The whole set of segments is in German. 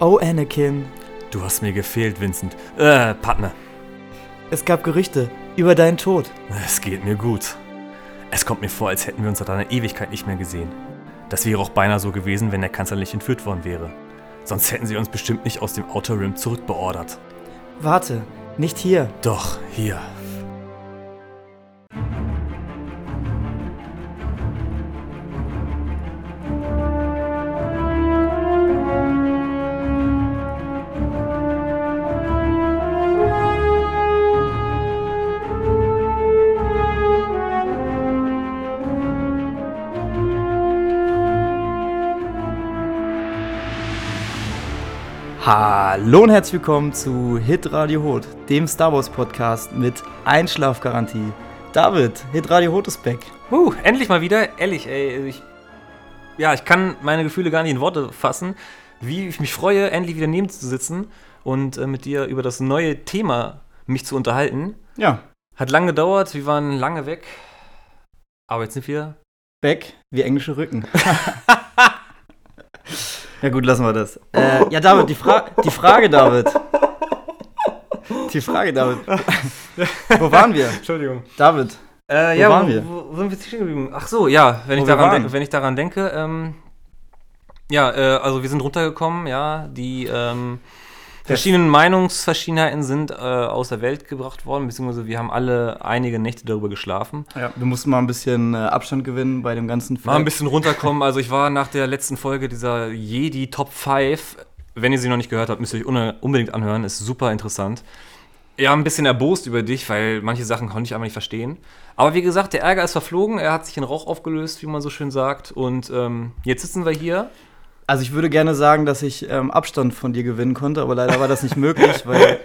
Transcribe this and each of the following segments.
Oh, Anakin. Du hast mir gefehlt, Vincent. Äh, Partner. Es gab Gerüchte über deinen Tod. Es geht mir gut. Es kommt mir vor, als hätten wir uns seit einer Ewigkeit nicht mehr gesehen. Das wäre auch beinahe so gewesen, wenn der Kanzler nicht entführt worden wäre. Sonst hätten sie uns bestimmt nicht aus dem Outer Rim zurückbeordert. Warte, nicht hier. Doch, hier. Hallo und herzlich willkommen zu Hit Radio Hot, dem Star Wars Podcast mit Einschlafgarantie. David, Hit Radio Hot ist back. Uh, endlich mal wieder. Ehrlich, ey. Ich, ja, ich kann meine Gefühle gar nicht in Worte fassen, wie ich mich freue, endlich wieder neben zu sitzen und äh, mit dir über das neue Thema mich zu unterhalten. Ja. Hat lange gedauert, wir waren lange weg. Aber jetzt sind wir. Back wie englische Rücken. ja, gut, lassen wir das. Äh, ja, David, die, Fra die Frage, David. Die Frage, David. Wo waren wir? Entschuldigung. David. Äh, Wo ja, waren wo, wir? Wo, wo sind wir jetzt stehen geblieben? Ach so, ja, wenn, ich Wo daran, denk, wenn ich daran denke, ähm, ja, äh, also wir sind runtergekommen, ja, die ähm, verschiedenen Meinungsverschiedenheiten sind äh, aus der Welt gebracht worden, beziehungsweise wir haben alle einige Nächte darüber geschlafen. Ja, wir mussten mal ein bisschen äh, Abstand gewinnen bei dem ganzen Mal ein bisschen runterkommen, also ich war nach der letzten Folge dieser Jedi Top 5, wenn ihr sie noch nicht gehört habt, müsst ihr euch unbedingt anhören, ist super interessant. Ja, ein bisschen erbost über dich, weil manche Sachen konnte ich einfach nicht verstehen. Aber wie gesagt, der Ärger ist verflogen, er hat sich in Rauch aufgelöst, wie man so schön sagt. Und ähm, jetzt sitzen wir hier. Also ich würde gerne sagen, dass ich ähm, Abstand von dir gewinnen konnte, aber leider war das nicht möglich, weil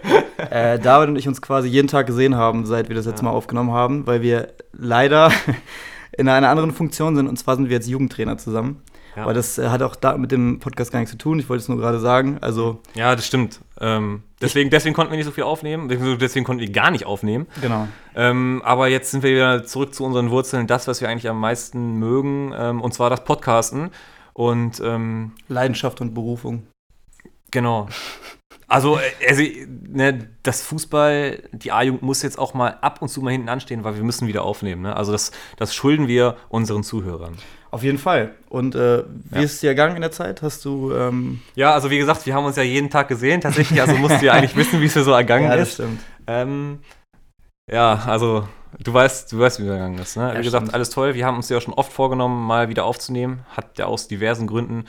äh, David und ich uns quasi jeden Tag gesehen haben, seit wir das letzte Mal aufgenommen haben, weil wir leider in einer anderen Funktion sind und zwar sind wir jetzt Jugendtrainer zusammen. Ja. Aber das äh, hat auch da mit dem Podcast gar nichts zu tun. Ich wollte es nur gerade sagen. Also Ja, das stimmt. Ähm, deswegen, deswegen konnten wir nicht so viel aufnehmen, deswegen konnten wir gar nicht aufnehmen. genau. Ähm, aber jetzt sind wir wieder zurück zu unseren Wurzeln, das, was wir eigentlich am meisten mögen, ähm, und zwar das Podcasten. Und ähm, Leidenschaft und Berufung. Genau. Also, äh, also ne, das Fußball, die A-Jugend muss jetzt auch mal ab und zu mal hinten anstehen, weil wir müssen wieder aufnehmen. Ne? Also das, das schulden wir unseren Zuhörern. Auf jeden Fall. Und äh, wie Ja. ist es dir ergangen in der Zeit? Hast du ähm, Ja, also wie gesagt, wir haben uns ja jeden Tag gesehen, tatsächlich. Also musst du ja eigentlich wissen, wie es mir so ergangen Ja, das ist. stimmt. Ähm, ja, also du weißt, du weißt, wie es ergangen ist. Ne? Ja, wie gesagt, stimmt. alles toll. Wir haben uns ja schon oft vorgenommen, mal wieder aufzunehmen. Hat ja aus diversen Gründen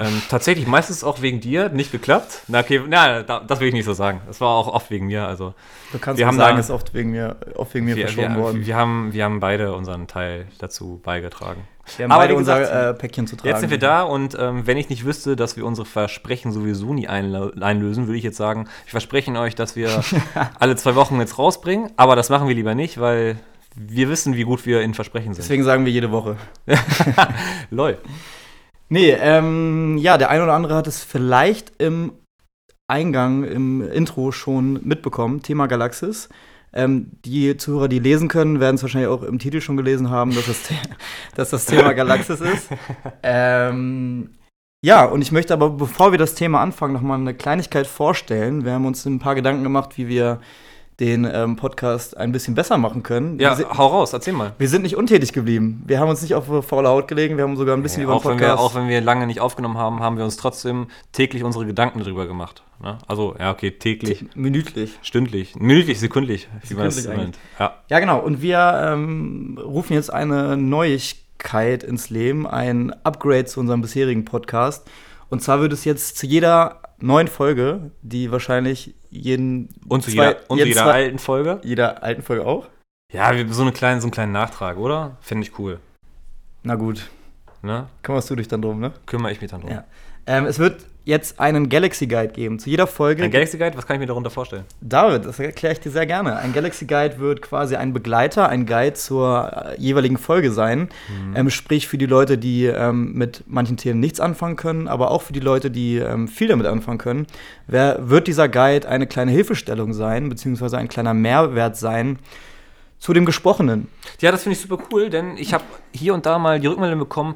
ähm, tatsächlich meistens auch wegen dir nicht geklappt. Na, okay, na, da, das will ich nicht so sagen. Es war auch oft wegen mir. Also Du kannst Wir haben sagen, es ist oft wegen mir, oft wegen mir wir, verschoben wir, worden. wir, haben, wir haben beide unseren Teil dazu beigetragen. Wir haben aber beide wie unser gesagt, äh, Päckchen zu tragen. Jetzt sind wir da und ähm, wenn ich nicht wüsste, dass wir unsere Versprechen sowieso nie einlö- einlösen, würde ich jetzt sagen, ich verspreche euch, dass wir alle zwei Wochen jetzt rausbringen, aber das machen wir lieber nicht, weil wir wissen, wie gut wir in Versprechen sind. Deswegen sagen wir jede Woche. Lol. Nee, ähm, ja, der ein oder andere hat es vielleicht im Eingang, im Intro schon mitbekommen. Thema Galaxis. Ähm, die Zuhörer, die lesen können, werden es wahrscheinlich auch im Titel schon gelesen haben, dass das, The dass das Thema Galaxis ist. Ähm, ja, und ich möchte aber, bevor wir das Thema anfangen, noch mal eine Kleinigkeit vorstellen. Wir haben uns ein paar Gedanken gemacht, wie wir den ähm, Podcast ein bisschen besser machen können. Ja, hau raus, erzähl mal. wir sind nicht untätig geblieben. Wir haben uns nicht auf faule Haut gelegen, wir haben sogar ein bisschen Ja, über auch, den wenn wir, Podcast. auch wenn wir lange nicht aufgenommen haben, haben wir uns trotzdem täglich unsere Gedanken darüber gemacht. Ne? Also, ja, okay, täglich, minütlich. stündlich, minütlich, sekundlich, wie man das nennt. Ja. Ja, genau. Und wir ähm, rufen jetzt eine Neuigkeit ins Leben, ein Upgrade zu unserem bisherigen Podcast. Und zwar wird es jetzt zu jeder neuen Folge, die wahrscheinlich jeden Und zu zwei- jeder, und zu jeden jeder zwei- alten Folge. jeder alten Folge auch. Ja, wir, so, eine kleine, so einen kleinen Nachtrag, oder? Finde ich cool. Na gut, Ne? kümmerst du dich dann drum, ne? Kümmere ich mich dann drum. Ja. Ähm, es wird jetzt einen Galaxy Guide geben. Zu jeder Folge. Ein Galaxy Guide, was kann ich mir darunter vorstellen? David, das erkläre ich dir sehr gerne. Ein Galaxy Guide wird quasi ein Begleiter, ein Guide zur äh, jeweiligen Folge sein. Ähm, sprich für die Leute, die ähm, mit manchen Themen nichts anfangen können, aber auch für die Leute, die ähm, viel damit anfangen können, wer, wird dieser Guide eine kleine Hilfestellung sein, beziehungsweise ein kleiner Mehrwert sein zu dem Gesprochenen. Ja, das finde ich super cool, denn ich habe hier und da mal die Rückmeldung bekommen,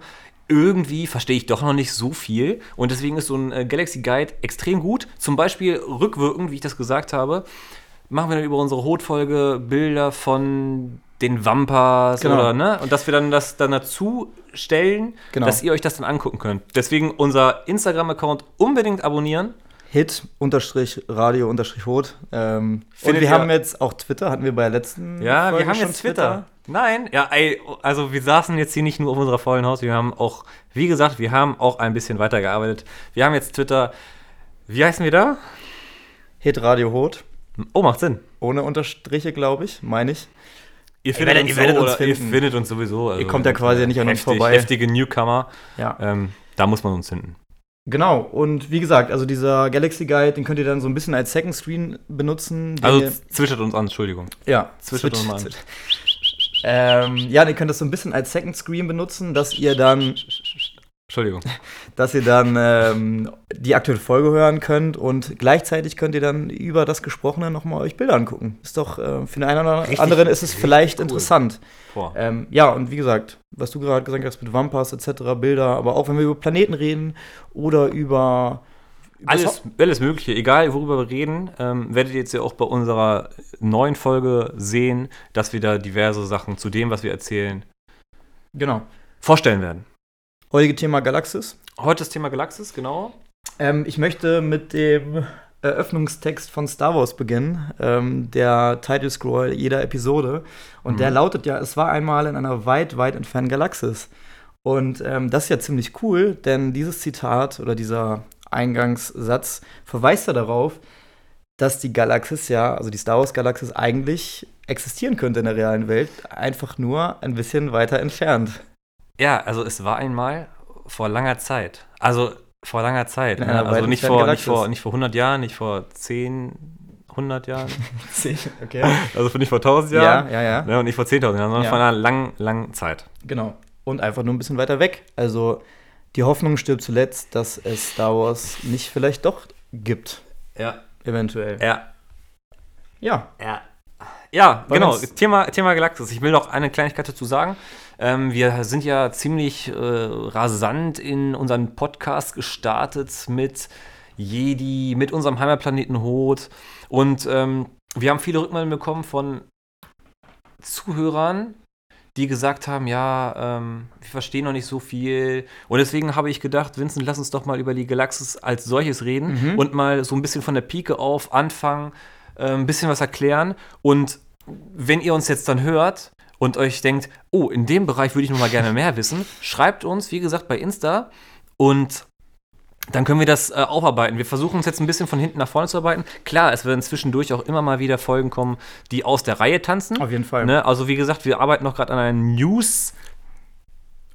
irgendwie verstehe ich doch noch nicht so viel. Und deswegen ist so ein äh, Galaxy Guide extrem gut. Zum Beispiel rückwirkend, wie ich das gesagt habe, machen wir dann über unsere Hot-Folge Bilder von den Wampas Genau. oder ne? Und dass wir dann das dann dazu stellen, Genau. dass ihr euch das dann angucken könnt. Deswegen unser Instagram-Account unbedingt abonnieren. Hit unterstrich Radio unterstrich Hot. Ähm, und wir haben jetzt auch Twitter, hatten wir bei der letzten Ja, Folge wir haben jetzt Twitter. Nein, ja, ey, also wir saßen jetzt hier nicht nur auf unserer faulen Haus, wir haben auch, wie gesagt, wir haben auch ein bisschen weitergearbeitet. Wir haben jetzt Twitter. Wie heißen wir da? Hit Radio Hot. Oh, macht Sinn. Ohne Unterstriche, glaube ich, meine ich. Ihr werdet- ihr werdet uns oder ihr finden. findet uns sowieso. Also Ihr kommt ja quasi nicht an uns heftig, vorbei. Heftige Newcomer. Ja. Ähm, da muss man uns finden. Genau, und wie gesagt, also dieser Galaxy Guide, den könnt ihr dann so ein bisschen als Second Screen benutzen. Also ihr- zwischert uns an, Entschuldigung. ja, zwischert uns mal an. Ähm, ja, ihr könnt das so ein bisschen als Second Screen benutzen, dass ihr dann, Entschuldigung. dass ihr dann ähm, die aktuelle Folge hören könnt und gleichzeitig könnt ihr dann über das Gesprochene nochmal euch Bilder angucken. Ist doch, äh, für den einen oder Richtig- anderen ist es vielleicht cool. interessant. Ähm, ja, und wie gesagt, was du gerade gesagt hast mit Wampas etc., Bilder, aber auch wenn wir über Planeten reden oder über Alles, alles Mögliche, egal worüber wir reden, ähm, werdet ihr jetzt ja auch bei unserer neuen Folge sehen, dass wir da diverse Sachen zu dem, was wir erzählen, Genau. vorstellen werden. Heutige Thema Galaxis. Heute das Thema Galaxis, genau. Ähm, ich möchte mit dem Eröffnungstext von Star Wars beginnen, ähm, der Title Scroll jeder Episode. Und Mhm. der lautet ja: Es war einmal in einer weit, weit entfernten Galaxis. Und ähm, das ist ja ziemlich cool, denn dieses Zitat oder dieser Eingangssatz verweist ja darauf, dass die Galaxis ja, also die Star Wars Galaxis eigentlich existieren könnte in der realen Welt, einfach nur ein bisschen weiter entfernt. Ja, also es war einmal vor langer Zeit. Also vor langer Zeit. Ne? Also nicht vor, nicht, vor, nicht vor 100 Jahren, nicht vor 10, 100 Jahren. okay. Also nicht vor 1000 Ja, Jahren. ja, ja. Ne? Und nicht vor 10.000 Jahren, sondern Ja. vor einer langen, langen Zeit. Genau. Und einfach nur ein bisschen weiter weg. Also die Hoffnung stirbt zuletzt, dass es Star Wars nicht vielleicht doch gibt. Ja. Eventuell. Ja. Ja. Ja. Ja, Wollen genau. Thema, Thema Galaxis. Ich will noch eine Kleinigkeit dazu sagen. Ähm, wir sind ja ziemlich äh, rasant in unseren Podcast gestartet mit Jedi, mit unserem Heimatplaneten Hoth. Und ähm, wir haben viele Rückmeldungen bekommen von Zuhörern, die gesagt haben, ja, ähm, wir verstehen noch nicht so viel. Und deswegen habe ich gedacht, Vincent, lass uns doch mal über die Galaxis als solches reden Mhm. und mal so ein bisschen von der Pike auf anfangen, äh, ein bisschen was erklären. Und wenn ihr uns jetzt dann hört und euch denkt, oh, in dem Bereich würde ich noch mal gerne mehr wissen, schreibt uns, wie gesagt, bei Insta und dann können wir das äh, aufarbeiten. Wir versuchen uns jetzt ein bisschen von hinten nach vorne zu arbeiten. Klar, es werden zwischendurch auch immer mal wieder Folgen kommen, die aus der Reihe tanzen. Auf jeden Fall. Ne? Also wie gesagt, wir arbeiten noch gerade an einem News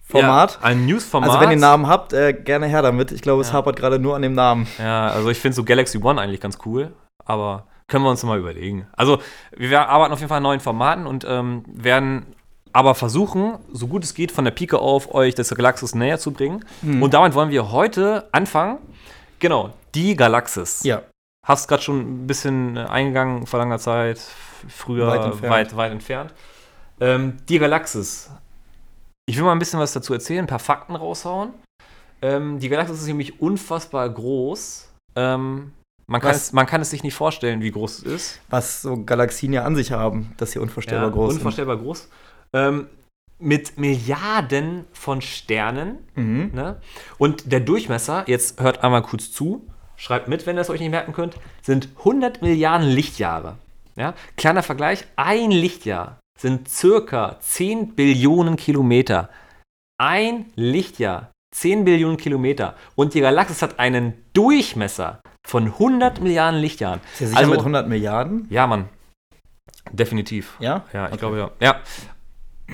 Format. Ja, ein News-Format. Also wenn ihr einen Namen habt, äh, gerne her damit. Ich glaube, es Ja. hapert gerade nur an dem Namen. Ja, also ich finde so Galaxy One eigentlich ganz cool, aber können wir uns mal überlegen. Also wir arbeiten auf jeden Fall an neuen Formaten und ähm, werden aber versuchen, so gut es geht, von der Pike auf euch das Galaxis näher zu bringen. Hm. Und damit wollen wir heute anfangen. Genau, die Galaxis. Ja. Hast gerade schon ein bisschen äh, eingegangen vor langer Zeit, früher Weit weit entfernt. weit, weit entfernt. Ähm, die Galaxis. Ich will mal ein bisschen was dazu erzählen, ein paar Fakten raushauen. Ähm, die Galaxis ist nämlich unfassbar groß. Ähm, man, kann Was? es, man kann es sich nicht vorstellen, wie groß es ist. Was so Galaxien ja an sich haben, dass sie unvorstellbar groß Unvorstellbar groß. Ähm, mit Milliarden von Sternen. Mhm. Ne? Und der Durchmesser, jetzt hört einmal kurz zu, schreibt mit, wenn ihr es euch nicht merken könnt, sind 100 Milliarden Lichtjahre. Ja? Kleiner Vergleich, ein Lichtjahr sind circa 10 Billionen Kilometer. Ein Lichtjahr, 10 Billionen Kilometer. Und die Galaxis hat einen Durchmesser von 100 Milliarden Lichtjahren. Ist ja sicher Also- mit 100 Milliarden? Ja, Mann. Definitiv. Ja? Ja, ich Okay. glaube ja. Ja.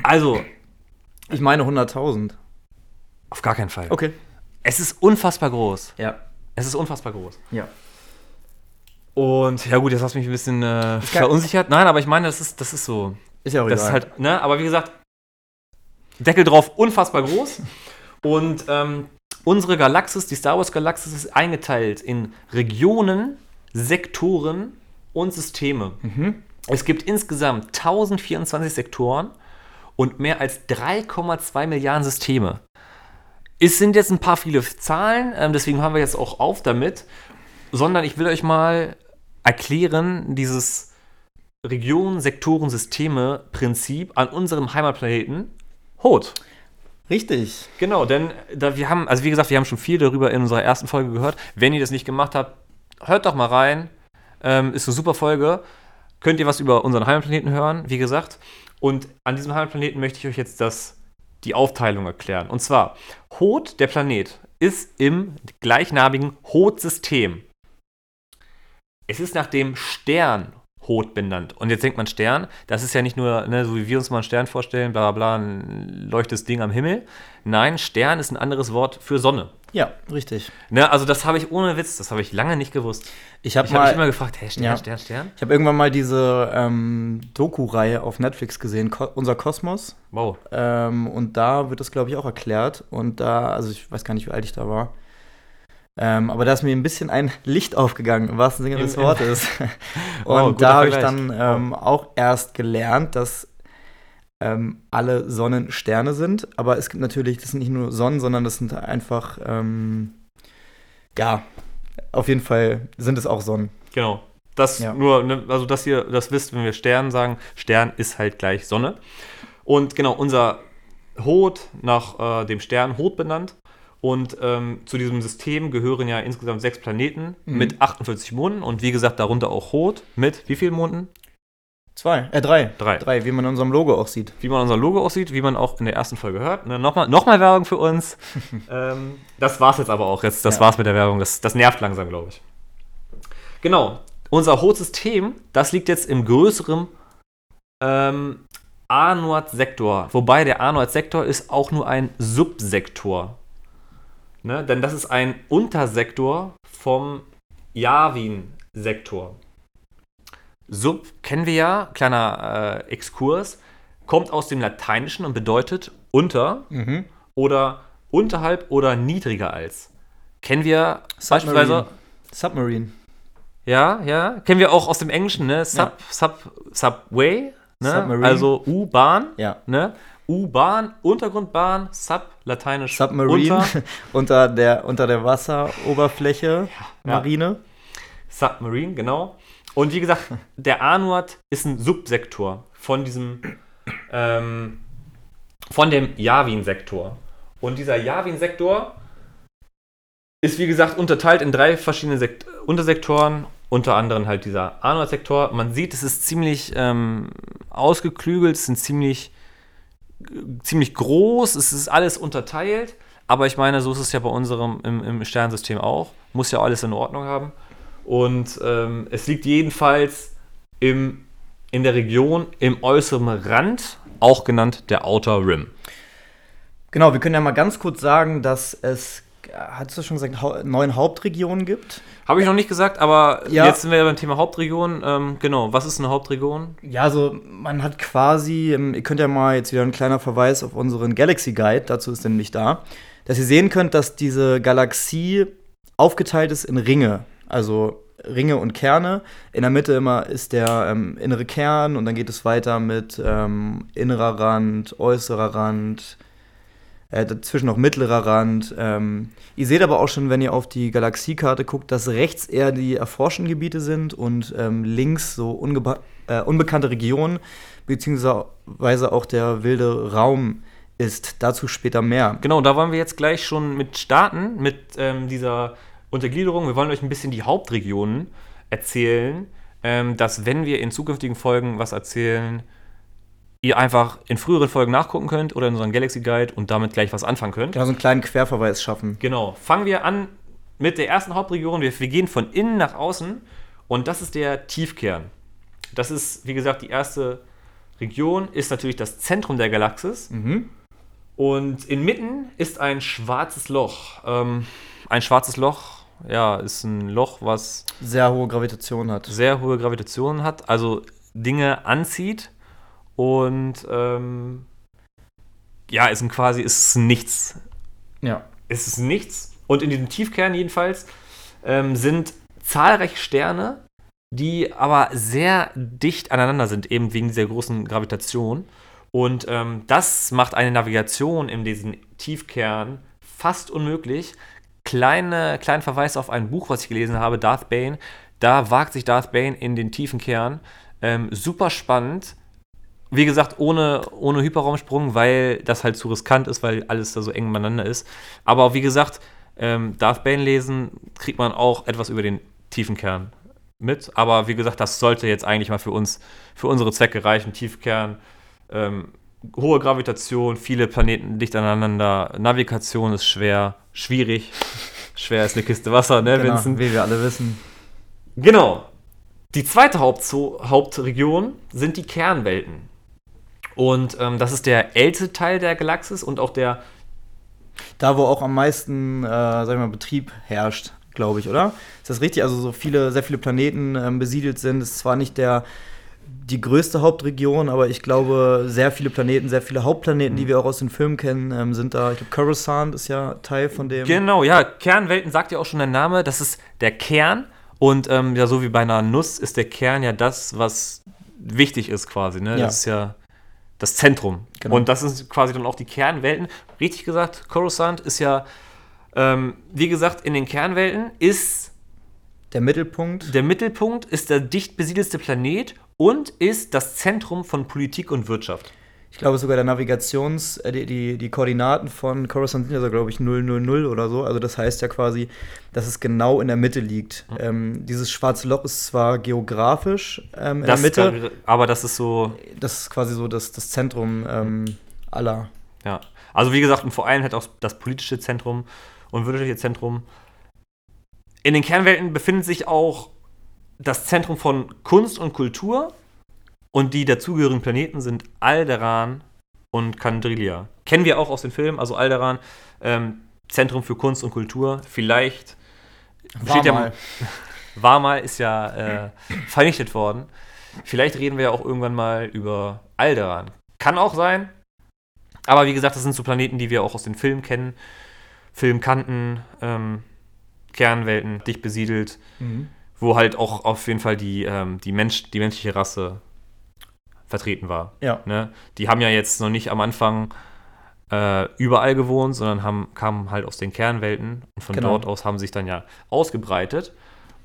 Also, Ich meine 100.000. auf gar keinen Fall. Okay. Es ist unfassbar groß. Ja. Es ist unfassbar groß. Ja. Und ja gut, jetzt hast du mich ein bisschen äh, verunsichert. Nein, aber ich meine, das ist, das ist so. Ist ja auch Das egal. ist halt, ne, aber wie gesagt, Deckel drauf, unfassbar groß. Und ähm, unsere Galaxis, die Star Wars Galaxis, ist eingeteilt in Regionen, Sektoren und Systeme. mhm. Es gibt insgesamt 1024 Sektoren und mehr als 3,2 Milliarden Systeme. Es sind jetzt ein paar viele Zahlen, ähm, deswegen haben wir jetzt auch auf damit, sondern ich will euch mal erklären, dieses Region, Sektoren, Systeme Prinzip an unserem Heimatplaneten Hot. Richtig. Genau, denn da wir haben, also wie gesagt, wir haben schon viel darüber in unserer ersten Folge gehört. Wenn ihr das nicht gemacht habt, hört doch mal rein. Ähm, ist eine super Folge. Könnt ihr was über unseren Heimatplaneten hören, wie gesagt. Und an diesem Heimatplaneten möchte ich euch jetzt das, die Aufteilung erklären. Und zwar, Hot, der Planet, ist im gleichnamigen Hot-System. Es ist nach dem Stern Hot benannt. Und jetzt denkt man Stern, das ist ja nicht nur, ne, so wie wir uns mal einen Stern vorstellen, bla bla, ein leuchtes Ding am Himmel. Nein, Stern ist ein anderes Wort für Sonne. Ja, richtig. Ne, also das habe ich ohne Witz, das habe ich lange nicht gewusst. Ich habe mal, mich immer gefragt, hey, Stern, Ja. Stern, Stern? ich habe irgendwann mal diese ähm, Doku-Reihe auf Netflix gesehen, Ko Unser Kosmos. Wow. Ähm, und da wird das, glaube ich, auch erklärt. Und da, also ich weiß gar nicht, wie alt ich da war. Ähm, aber da ist mir ein bisschen ein Licht aufgegangen, im wahrsten Sinne des Wortes. Und guter da habe ich dann ähm, auch erst gelernt, dass ähm, alle Sonnen Sterne sind. Aber es gibt natürlich, das sind nicht nur Sonnen, sondern das sind einfach, ähm, ja, auf jeden Fall sind es auch Sonnen. Genau. Das Ja. nur, ne, also dass ihr das wisst, wenn wir Stern sagen, Stern ist halt gleich Sonne. Und genau, unser Hot nach äh, dem Stern Hot benannt. Und ähm, zu diesem System gehören ja insgesamt sechs Planeten Mhm. mit 48 Monden und wie gesagt, darunter auch Hot mit wie vielen Monden? Zwei, äh, drei. Drei. Drei, wie man in unserem Logo auch sieht. Wie man unser Logo aussieht, wie man auch in der ersten Folge hört. Ne, Nochmal noch mal Werbung für uns. ähm, das war's jetzt aber auch. Jetzt, das Ja. war's mit der Werbung. Das, das nervt langsam, glaube ich. Genau. Unser Hot-System, das liegt jetzt im größeren ähm, A-Nord-Sektor. Wobei der A-Nord-Sektor ist auch nur ein Subsektor. Ne? Denn das ist ein Untersektor vom Yavin-Sektor. Sub kennen wir ja, kleiner äh, Exkurs, kommt aus dem Lateinischen und bedeutet unter Mhm. oder unterhalb oder niedriger als. Kennen wir beispielsweise, Submarine. ja, ja, kennen wir auch aus dem Englischen, ne? Sub, Sub, Subway, ne? Submarine. also U-Bahn, Ja. ne? U-Bahn, Untergrundbahn, Sub, lateinisch Submarine unter, unter, der, unter der Wasseroberfläche, Marine. Submarine, genau. Und wie gesagt, der A-Nord ist ein Subsektor von diesem, ähm, von dem Yavin-Sektor. Und dieser Yavin-Sektor ist, wie gesagt, unterteilt in drei verschiedene Sekt Untersektoren, unter anderem halt dieser A-Nord-Sektor. Man sieht, es ist ziemlich ähm, ausgeklügelt, es sind ziemlich, ziemlich groß, es ist alles unterteilt. Aber ich meine, so ist es ja bei unserem im, im Sternensystem auch. Muss ja alles in Ordnung haben. Und ähm, es liegt jedenfalls im, in der Region im äußeren Rand, auch genannt der Outer Rim. Genau, wir können ja mal ganz kurz sagen, dass es, hast du schon gesagt, hau neun Hauptregionen gibt. Habe ich noch nicht gesagt, aber Ja. jetzt sind wir ja beim Thema Hauptregion. Ähm, genau, was ist eine Hauptregion? Ja, also man hat quasi, ähm, ihr könnt ja mal jetzt wieder ein kleiner Verweis auf unseren Galaxy Guide, dazu ist nämlich da, dass ihr sehen könnt, dass diese Galaxie aufgeteilt ist in Ringe, also Ringe und Kerne. In der Mitte immer ist der ähm, innere Kern und dann geht es weiter mit ähm, innerer Rand, äußerer Rand, äh, dazwischen noch mittlerer Rand. Ähm, ihr seht aber auch schon, wenn ihr auf die Galaxiekarte guckt, dass rechts eher die erforschten Gebiete sind und ähm, links so äh, unbekannte Regionen, beziehungsweise auch der wilde Raum ist. Dazu später mehr. Genau, da wollen wir jetzt gleich schon mit starten, mit ähm, dieser Untergliederung. Wir wollen euch ein bisschen die Hauptregionen erzählen, ähm, dass wenn wir in zukünftigen Folgen was erzählen, ihr einfach in früheren Folgen nachgucken könnt oder in unseren Galaxy Guide und damit gleich was anfangen könnt. Genau, so einen kleinen Querverweis schaffen. Genau. Fangen wir an mit der ersten Hauptregion. Wir, wir gehen von innen nach außen und das ist der Tiefkern. Das ist, wie gesagt, die erste Region, ist natürlich das Zentrum der Galaxis. Mhm. Und inmitten ist ein schwarzes Loch. Ähm, ein schwarzes Loch, ja, ist ein Loch, was Sehr hohe Gravitation hat. sehr hohe Gravitation hat, also Dinge anzieht und ähm, ja, ist ein quasi ist nichts. Ja. Es ist nichts. Und in diesem Tiefkern jedenfalls ähm, sind zahlreiche Sterne, die aber sehr dicht aneinander sind, eben wegen dieser großen Gravitation. Und ähm, das macht eine Navigation in diesem Tiefkern fast unmöglich. Kleine, kleinen Verweis auf ein Buch, was ich gelesen habe, Darth Bane. Da wagt sich Darth Bane in den tiefen Kern. Ähm, super spannend. Wie gesagt, ohne, ohne Hyperraumsprung, weil das halt zu riskant ist, weil alles da so eng beieinander ist. Aber wie gesagt, ähm, Darth Bane lesen, kriegt man auch etwas über den tiefen Kern mit. Aber wie gesagt, das sollte jetzt eigentlich mal für uns, für unsere Zwecke reichen. Tiefkern, ähm, hohe Gravitation, viele Planeten dicht aneinander, Navigation ist schwer, schwierig. schwer ist eine Kiste Wasser, ne, Genau, Vincent? wie wir alle wissen. Genau. Die zweite Hauptzo Hauptregion sind die Kernwelten. Und ähm, das ist der älteste Teil der Galaxis und auch der Da, wo auch am meisten, äh, sag ich mal, Betrieb herrscht, glaube ich, oder? Ist das richtig? Also so viele, sehr viele Planeten ähm, besiedelt sind. Ist zwar nicht der die größte Hauptregion, aber ich glaube, sehr viele Planeten, sehr viele Hauptplaneten, die wir auch aus den Filmen kennen, ähm, sind da. Ich glaube, Coruscant ist ja Teil von dem. Genau, ja, Kernwelten sagt ja auch schon der Name. Das ist der Kern. Und ähm, ja, so wie bei einer Nuss ist der Kern ja das, was wichtig ist quasi. Ne? Ja. Das ist ja das Zentrum. Genau. Und das ist quasi dann auch die Kernwelten. Richtig gesagt, Coruscant ist ja, ähm, wie gesagt, in den Kernwelten ist Der Mittelpunkt. der Mittelpunkt, ist der dicht besiedelste Planet und ist das Zentrum von Politik und Wirtschaft. Ich glaube sogar der Navigations-, äh, die, die, die Koordinaten von Coruscant sind ja so, glaube ich, 000 oder so. Also das heißt ja quasi, dass es genau in der Mitte liegt. Ähm, dieses schwarze Loch ist zwar geografisch ähm, in Das, der Mitte, aber das ist so, das ist quasi so das, das Zentrum ähm, aller. Ja, also wie gesagt, und vor allem halt auch das politische Zentrum und wirtschaftliche Zentrum. In den Kernwelten befindet sich auch das Zentrum von Kunst und Kultur und die dazugehörigen Planeten sind Alderan und Kandrilia. Kennen wir auch aus den Filmen, also Alderan, ähm, Zentrum für Kunst und Kultur. Vielleicht War steht ja- mal. war mal, ist ja äh, vernichtet worden. Vielleicht reden wir ja auch irgendwann mal über Alderan. Kann auch sein. Aber wie gesagt, das sind so Planeten, die wir auch aus den Filmen kennen. Film kannten, ähm, Kernwelten, dicht besiedelt, Mhm. wo halt auch auf jeden Fall die, ähm, die, Mensch, die menschliche Rasse vertreten war. Ja. Ne? Die haben ja jetzt noch nicht am Anfang äh, überall gewohnt, sondern haben, kamen halt aus den Kernwelten und von Genau. dort aus haben sich dann ja ausgebreitet.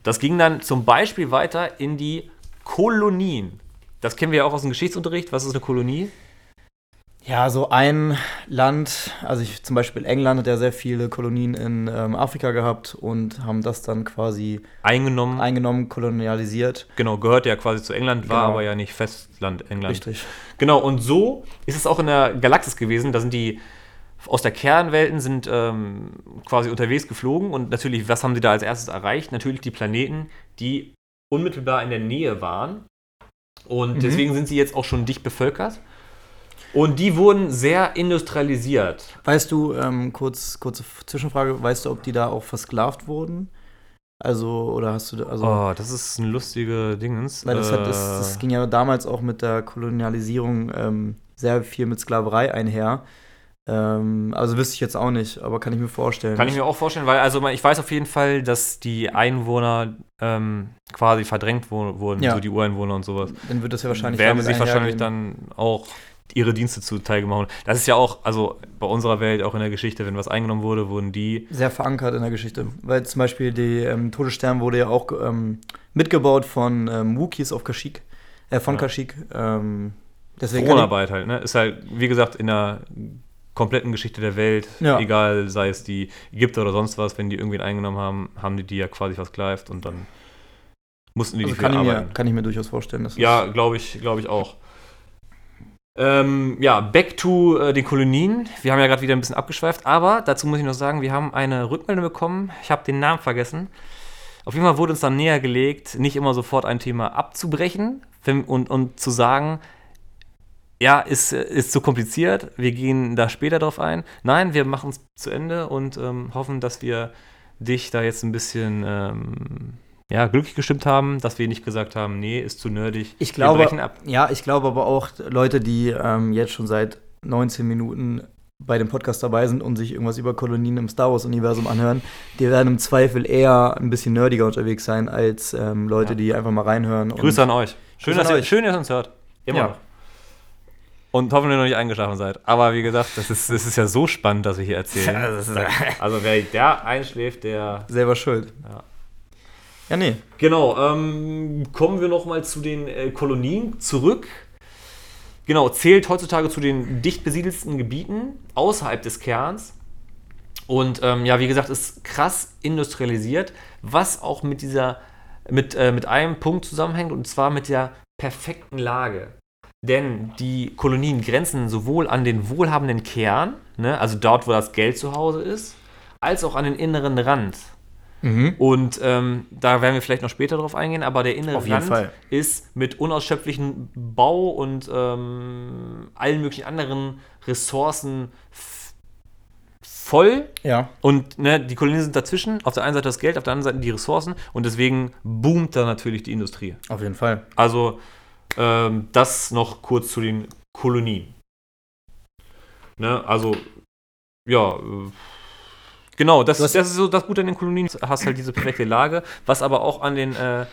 Das ging dann zum Beispiel weiter in die Kolonien. Das kennen wir ja auch aus dem Geschichtsunterricht. Was ist eine Kolonie? Ja, so ein Land, also ich, zum Beispiel England hat ja sehr viele Kolonien in ähm, Afrika gehabt und haben das dann quasi Eingenommen. eingenommen, kolonialisiert. genau, gehört ja quasi zu England, war Genau. aber ja nicht Festland England. Richtig. Genau, und so ist es auch in der Galaxis gewesen. Da sind die aus der Kernwelten sind ähm, quasi unterwegs geflogen und natürlich, was haben sie da als erstes erreicht? Natürlich die Planeten, die unmittelbar in der Nähe waren. Und Mhm. deswegen sind sie jetzt auch schon dicht bevölkert. Und die wurden sehr industrialisiert. Weißt du, ähm, kurz, kurze Zwischenfrage, weißt du, ob die da auch versklavt wurden? Also, oder hast du, da- also, Oh, das ist ein lustiger Dingens. weil das, hat, das, Äh, das ging ja damals auch mit der Kolonialisierung ähm, sehr viel mit Sklaverei einher. Ähm, also wüsste ich jetzt auch nicht, aber kann ich mir vorstellen. Kann ich mir auch vorstellen, weil also ich weiß auf jeden Fall, dass die Einwohner ähm, quasi verdrängt wurden, Ja. so die Ureinwohner und sowas. Dann wird das ja wahrscheinlich werden sich wahrscheinlich dann auch ihre Dienste zuteil gemacht. Das ist ja auch, also bei unserer Welt, auch in der Geschichte, wenn was eingenommen wurde, wurden die. sehr verankert in der Geschichte. Weil zum Beispiel die ähm, Todesstern wurde ja auch ähm, mitgebaut von ähm, Wookiees auf Kashyyyk, äh, von Ja. Kashyyyk. Ähm, deswegen Fronarbeit halt, ne? Ist halt, wie gesagt, in der kompletten Geschichte der Welt, Ja. egal, sei es die Ägypter oder sonst was, wenn die irgendwen eingenommen haben, haben die die ja quasi versklavt und dann mussten die also die kann, ich mir, arbeiten. kann ich mir durchaus vorstellen. Dass Ja, glaube ich, glaube ich auch. Ähm, ja, back to äh, den Kolonien. Wir haben ja gerade wieder ein bisschen abgeschweift, aber dazu muss ich noch sagen, wir haben eine Rückmeldung bekommen. Ich habe den Namen vergessen. Auf jeden Fall wurde uns dann näher gelegt, nicht immer sofort ein Thema abzubrechen und, und zu sagen, ja, ist, ist zu kompliziert, wir gehen da später drauf ein. Nein, wir machen es zu Ende und ähm, hoffen, dass wir dich da jetzt ein bisschen ähm, ja, glücklich gestimmt haben, dass wir nicht gesagt haben, nee, ist zu nerdig. Ich glaube, wir brechen ab. ja, ich glaube aber auch Leute, die ähm, jetzt schon seit 19 Minuten bei dem Podcast dabei sind und sich irgendwas über Kolonien im Star Wars-Universum anhören, die werden im Zweifel eher ein bisschen nerdiger unterwegs sein als ähm, Leute, Ja. die einfach mal reinhören. und- Grüße an euch. Schön, dass an ihr, euch. schön, dass ihr uns hört. Immer Ja. noch. und hoffentlich noch nicht eingeschlafen seid. Aber wie gesagt, das ist, das ist ja so spannend, dass wir hier erzählen. also wer da einschläft, der... Selber schuld. Ja. Ja, nee. Genau, ähm, kommen wir nochmal zu den äh, Kolonien zurück. Genau, zählt heutzutage zu den dicht besiedelsten Gebieten außerhalb des Kerns. Und ähm, ja, wie gesagt, ist krass industrialisiert, was auch mit dieser, mit, äh, mit einem Punkt zusammenhängt, und zwar mit der perfekten Lage. Denn die Kolonien grenzen sowohl an den wohlhabenden Kern, ne, also dort, wo das Geld zu Hause ist, als auch an den inneren Rand. Mhm. Und ähm, da werden wir vielleicht noch später drauf eingehen, aber der innere Rand Fall. ist mit unausschöpflichen Bau und ähm, allen möglichen anderen Ressourcen voll. Ja. Und ne, die Kolonien sind dazwischen. Auf der einen Seite das Geld, auf der anderen Seite die Ressourcen. Und deswegen boomt da natürlich die Industrie. Auf jeden Fall. Also ähm, das noch kurz zu den Kolonien. Ne, also, ja, äh, genau, das, das ist so das Gute an den Kolonien. Du hast halt diese perfekte Lage, was aber auch an den äh,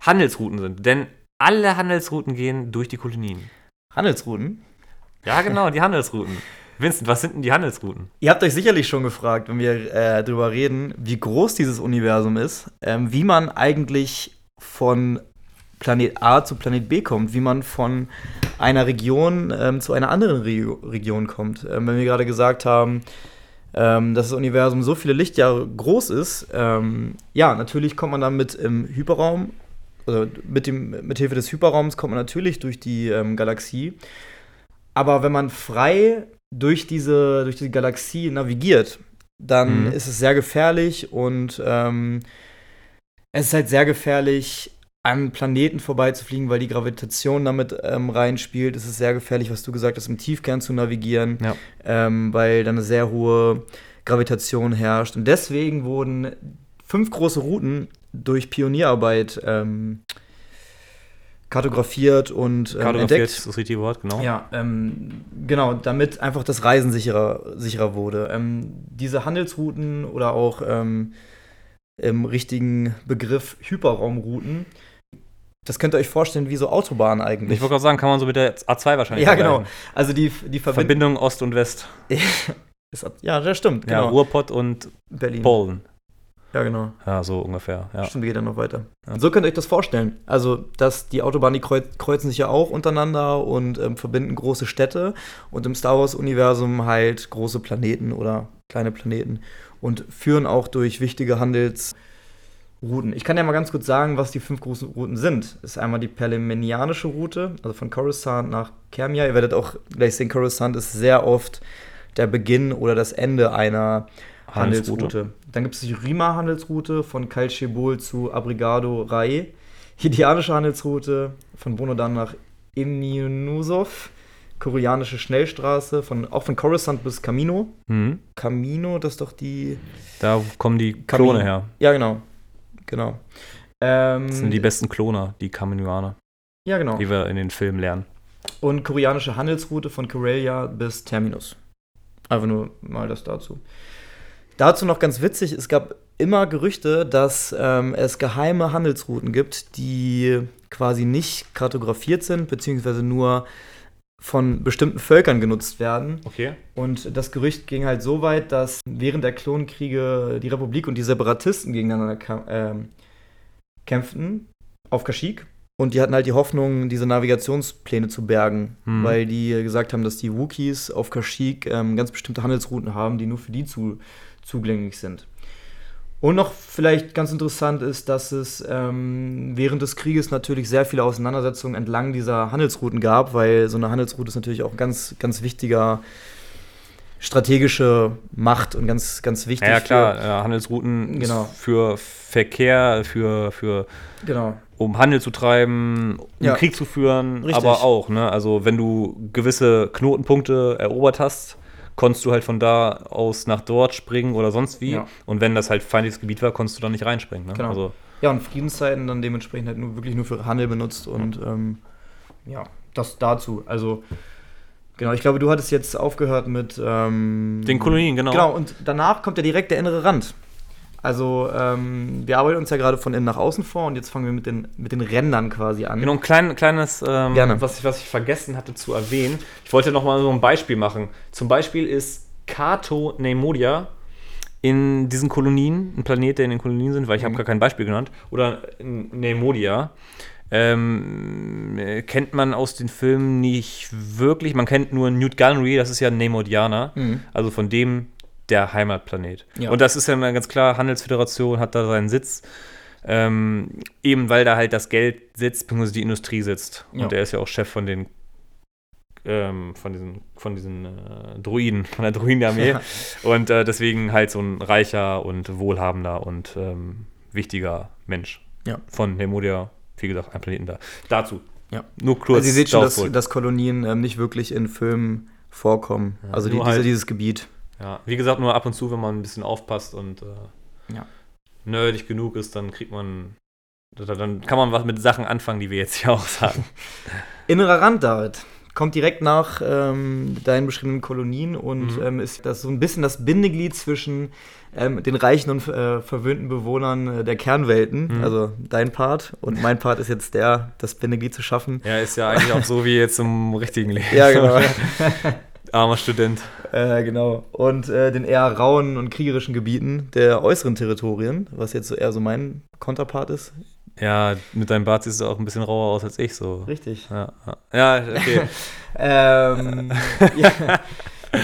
Handelsrouten sind. Denn alle Handelsrouten gehen durch die Kolonien. Handelsrouten. Ja, genau, die Handelsrouten. Vincent, was sind denn die Handelsrouten? Ihr habt euch sicherlich schon gefragt, wenn wir äh, drüber reden, wie groß dieses Universum ist, ähm, wie man eigentlich von Planet A zu Planet B kommt, wie man von einer Region ähm, zu einer anderen Regio Region kommt. Ähm, wenn wir gerade gesagt haben, ähm, dass das Universum so viele Lichtjahre groß ist, ähm, ja, natürlich kommt man damit im Hyperraum, oder mit, dem, mit Hilfe des Hyperraums kommt man natürlich durch die ähm, Galaxie. Aber wenn man frei durch diese, durch die Galaxie navigiert, dann Mhm. ist es sehr gefährlich und ähm, es ist halt sehr gefährlich, an Planeten vorbeizufliegen, weil die Gravitation damit ähm, reinspielt. Es ist sehr gefährlich, was du gesagt hast, im Tiefkern zu navigieren, Ja. ähm, weil dann eine sehr hohe Gravitation herrscht. Und deswegen wurden fünf große Routen durch Pionierarbeit ähm, kartografiert und ähm, Kartografiert entdeckt. ist das richtige Wort, genau. Ja, ähm, genau, damit einfach das Reisen sicherer, sicherer wurde. Ähm, diese Handelsrouten oder auch ähm, im richtigen Begriff Hyperraumrouten, das könnt ihr euch vorstellen wie so Autobahnen eigentlich. Ich wollte gerade sagen, kann man so mit der A2 wahrscheinlich ja, genau. Also die, die Verbindung. Verbindung Ost und West. ja, das stimmt, Ja, genau. Ruhrpott und Berlin. Polen. Ja, genau. Ja, so ungefähr. Ja. Stimmt, geht dann noch weiter. Ja. So könnt ihr euch das vorstellen. Also, dass die Autobahnen, die kreuz, kreuzen sich ja auch untereinander und ähm, verbinden große Städte und im Star Wars-Universum halt große Planeten oder kleine Planeten und führen auch durch wichtige Handelsrouten. Ich kann ja mal ganz kurz sagen, was die fünf großen Routen sind. Das ist einmal die Perlemenianische Route, also von Coruscant nach Kermia. Ihr werdet auch gleich sehen, Coruscant ist sehr oft der Beginn oder das Ende einer Handelsroute. Handelsroute. Dann gibt es die Rima-Handelsroute von Kalchebol zu Abrigado Rai. Hidianische Handelsroute von Bonodan nach Imnusov. Koreanische Schnellstraße von, auch von Coruscant bis Camino. Mhm. Camino, das ist doch die. Da kommen die. Klone her. Ja, genau. Genau. Ähm, Das sind die besten Kloner, die Kaminoaner, ja, genau. die wir in den Filmen lernen. Und koreanische Handelsroute von Karelia bis Terminus. Einfach nur mal das dazu. Dazu noch ganz witzig, es gab immer Gerüchte, dass ähm, es geheime Handelsrouten gibt, die quasi nicht kartografiert sind, beziehungsweise nur von bestimmten Völkern genutzt werden. Okay. Und das Gerücht ging halt so weit, dass während der Klonkriege die Republik und die Separatisten gegeneinander ähm, kämpften auf Kashyyyk. Und die hatten halt die Hoffnung, diese Navigationspläne zu bergen, Hm. weil die gesagt haben, dass die Wookiees auf Kashyyyk ähm, ganz bestimmte Handelsrouten haben, die nur für die zu, zugänglich sind. Und noch vielleicht ganz interessant ist, dass es ähm, während des Krieges natürlich sehr viele Auseinandersetzungen entlang dieser Handelsrouten gab, weil so eine Handelsroute ist natürlich auch ein ganz, ganz wichtiger strategische Macht und ganz, ganz wichtig. Ja, ja klar, äh, Handelsrouten Genau. für Verkehr, für, für Für, genau. um Handel zu treiben, um Ja. Krieg zu führen, Richtig. aber auch, ne? Also wenn du gewisse Knotenpunkte erobert hast, konntest du halt von da aus nach dort springen oder sonst wie. Ja. Und wenn das halt feindliches Gebiet war, konntest du da nicht reinspringen. Ne? Genau. Also, Ja, und Friedenszeiten dann dementsprechend halt nur, wirklich nur für Handel benutzt und ähm, ja, das dazu. Also, genau, ich glaube, du hattest jetzt aufgehört mit ähm, Den Kolonien, genau. Genau, und danach kommt ja direkt der innere Rand. Also, ähm, wir arbeiten uns ja gerade von innen nach außen vor und jetzt fangen wir mit den, mit den Rändern quasi an. Genau, ein klein, kleines, ähm, Gerne. Was, ich, was ich vergessen hatte zu erwähnen. Ich wollte noch mal so ein Beispiel machen. Zum Beispiel ist Kato Neimodia in diesen Kolonien, ein Planet, der in den Kolonien sind, weil ich habe Mhm. gar kein Beispiel genannt, oder Neimodia, ähm, äh, kennt man aus den Filmen nicht wirklich. Man kennt nur Newt Gunray, das ist ja ein Neimodianer, Mhm. also von dem der Heimatplanet. Ja. Und das ist ja ganz klar, Handelsföderation hat da seinen Sitz. Ähm, eben weil da halt das Geld sitzt, beziehungsweise die Industrie sitzt. Und Ja. der ist ja auch Chef von den ähm, von diesen, von diesen äh, Druiden, von der Druidenarmee. Ja. Und äh, deswegen halt so ein reicher und wohlhabender und ähm, wichtiger Mensch. Ja. Von Nemodia, wie gesagt, ein Planeten da. Dazu. Ja. Nur kurz. Also ihr seht schon, dass, dass Kolonien ähm, nicht wirklich in Filmen vorkommen. Ja, also die, diese, halt- dieses Gebiet. Ja, wie gesagt, nur ab und zu, wenn man ein bisschen aufpasst und äh, Ja. nerdig genug ist, dann kriegt man, da- dann kann man was mit Sachen anfangen, die wir jetzt hier auch sagen. Innerer Rand, David. Kommt direkt nach ähm, deinen beschriebenen Kolonien und Mhm. ähm, ist das so ein bisschen das Bindeglied zwischen ähm, den reichen und äh, verwöhnten Bewohnern äh, der Kernwelten. Mhm. Also dein Part und mein Part ist jetzt der, das Bindeglied zu schaffen. Ja, ist ja eigentlich auch so wie jetzt im richtigen Leben. Ja, genau. Armer Student. äh, genau. Und äh, den eher rauen und kriegerischen Gebieten der äußeren Territorien, was jetzt so eher so mein Konterpart ist. Ja, mit deinem Bart siehst du auch ein bisschen rauer aus als ich so. Richtig. Ja, ja. okay. Ähm, ja,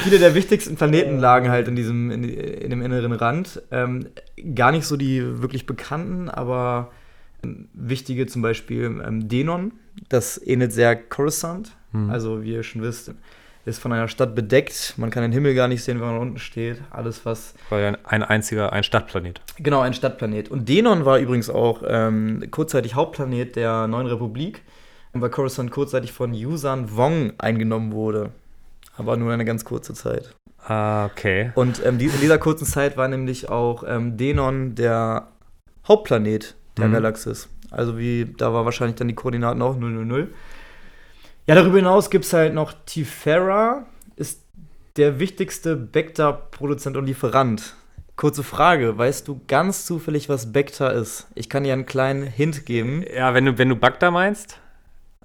viele der wichtigsten Planeten lagen halt in diesem, in, in dem inneren Rand. Ähm, gar nicht so die wirklich bekannten, aber ähm, wichtige zum Beispiel ähm, Denon. Das ähnelt sehr Coruscant. Hm. Also, wie ihr schon wisst, ist von einer Stadt bedeckt. Man kann den Himmel gar nicht sehen, wenn man unten steht. Alles, was War ja ein, ein einziger, ein Stadtplanet. Genau, ein Stadtplanet. Und Denon war übrigens auch ähm, kurzzeitig Hauptplanet der neuen Republik, weil Coruscant kurzzeitig von Yusan Wong eingenommen wurde. Aber nur eine ganz kurze Zeit. Ah, okay. Und ähm, die, in dieser kurzen Zeit war nämlich auch ähm, Denon der Hauptplanet der Mhm. Galaxis. Also wie, da war wahrscheinlich dann die Koordinaten auch 000. Ja, darüber hinaus gibt es halt noch Tifera, ist der wichtigste Bacta-Produzent und Lieferant. Kurze Frage, weißt du ganz zufällig, was Bacta ist? Ich kann dir einen kleinen Hint geben. Ja, wenn du, wenn du Bagda meinst,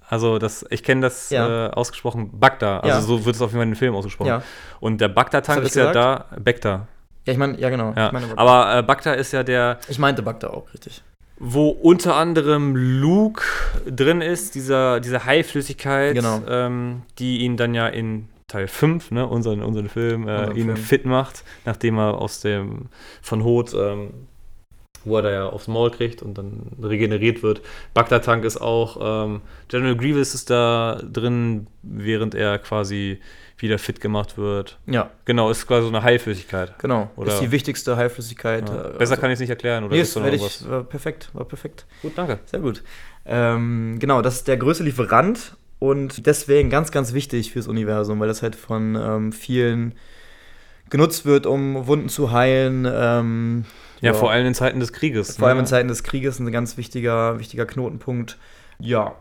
also das, ich kenne das Ja. äh, ausgesprochen Bagda, also Ja. so wird es auf jeden Fall in den Film ausgesprochen. Ja, Und der Bagda-Tank ist ja da, Bagda. ja ich meine, ja genau. Ich, meine, Bagda. Aber äh, Bagda ist ja der, ich meinte Bacta auch, richtig. Wo unter anderem Luke drin ist, dieser, diese Haiflüssigkeit, Genau. ähm, die ihn dann ja in Teil 5, ne, unseren, unseren Film, äh, Unseren ihn Film. fit macht, nachdem er aus dem von Hoth, ähm, wo er da ja aufs Maul kriegt und dann regeneriert wird. Bagdad-Tank ist auch, ähm, General Grievous ist da drin, während er quasi wieder fit gemacht wird. Ja, Genau, ist quasi so eine Heilflüssigkeit. genau. Oder- ist die wichtigste Heilflüssigkeit. Ja. äh, Besser also- kann ich es nicht erklären, oder Nee, ist noch ich, war perfekt, war perfekt. Gut, danke. Sehr gut. Ähm, genau, das ist der größte Lieferant und deswegen ganz, ganz wichtig fürs Universum, weil das halt von ähm, vielen genutzt wird, um Wunden zu heilen. Ähm, Ja, vor allem in Zeiten des Krieges. vor allem ne? in Zeiten des Krieges ein ganz wichtiger, wichtiger Knotenpunkt. Ja.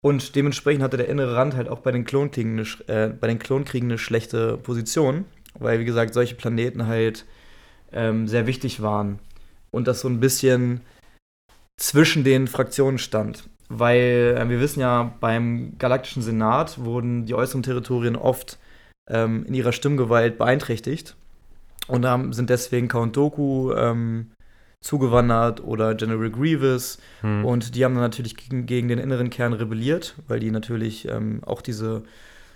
Und dementsprechend hatte der innere Rand halt auch bei den Klonkriegen eine, äh, bei den Klonkriegen eine schlechte Position, weil, wie gesagt, solche Planeten halt ähm, sehr wichtig waren. Und das so ein bisschen zwischen den Fraktionen stand. Weil äh, wir wissen ja, beim Galaktischen Senat wurden die äußeren Territorien oft ähm, in ihrer Stimmgewalt beeinträchtigt. Und haben, sind deswegen Count Doku ähm, zugewandert oder General Grievous. Hm. Und die haben dann natürlich gegen, gegen den inneren Kern rebelliert, weil die natürlich ähm, auch diese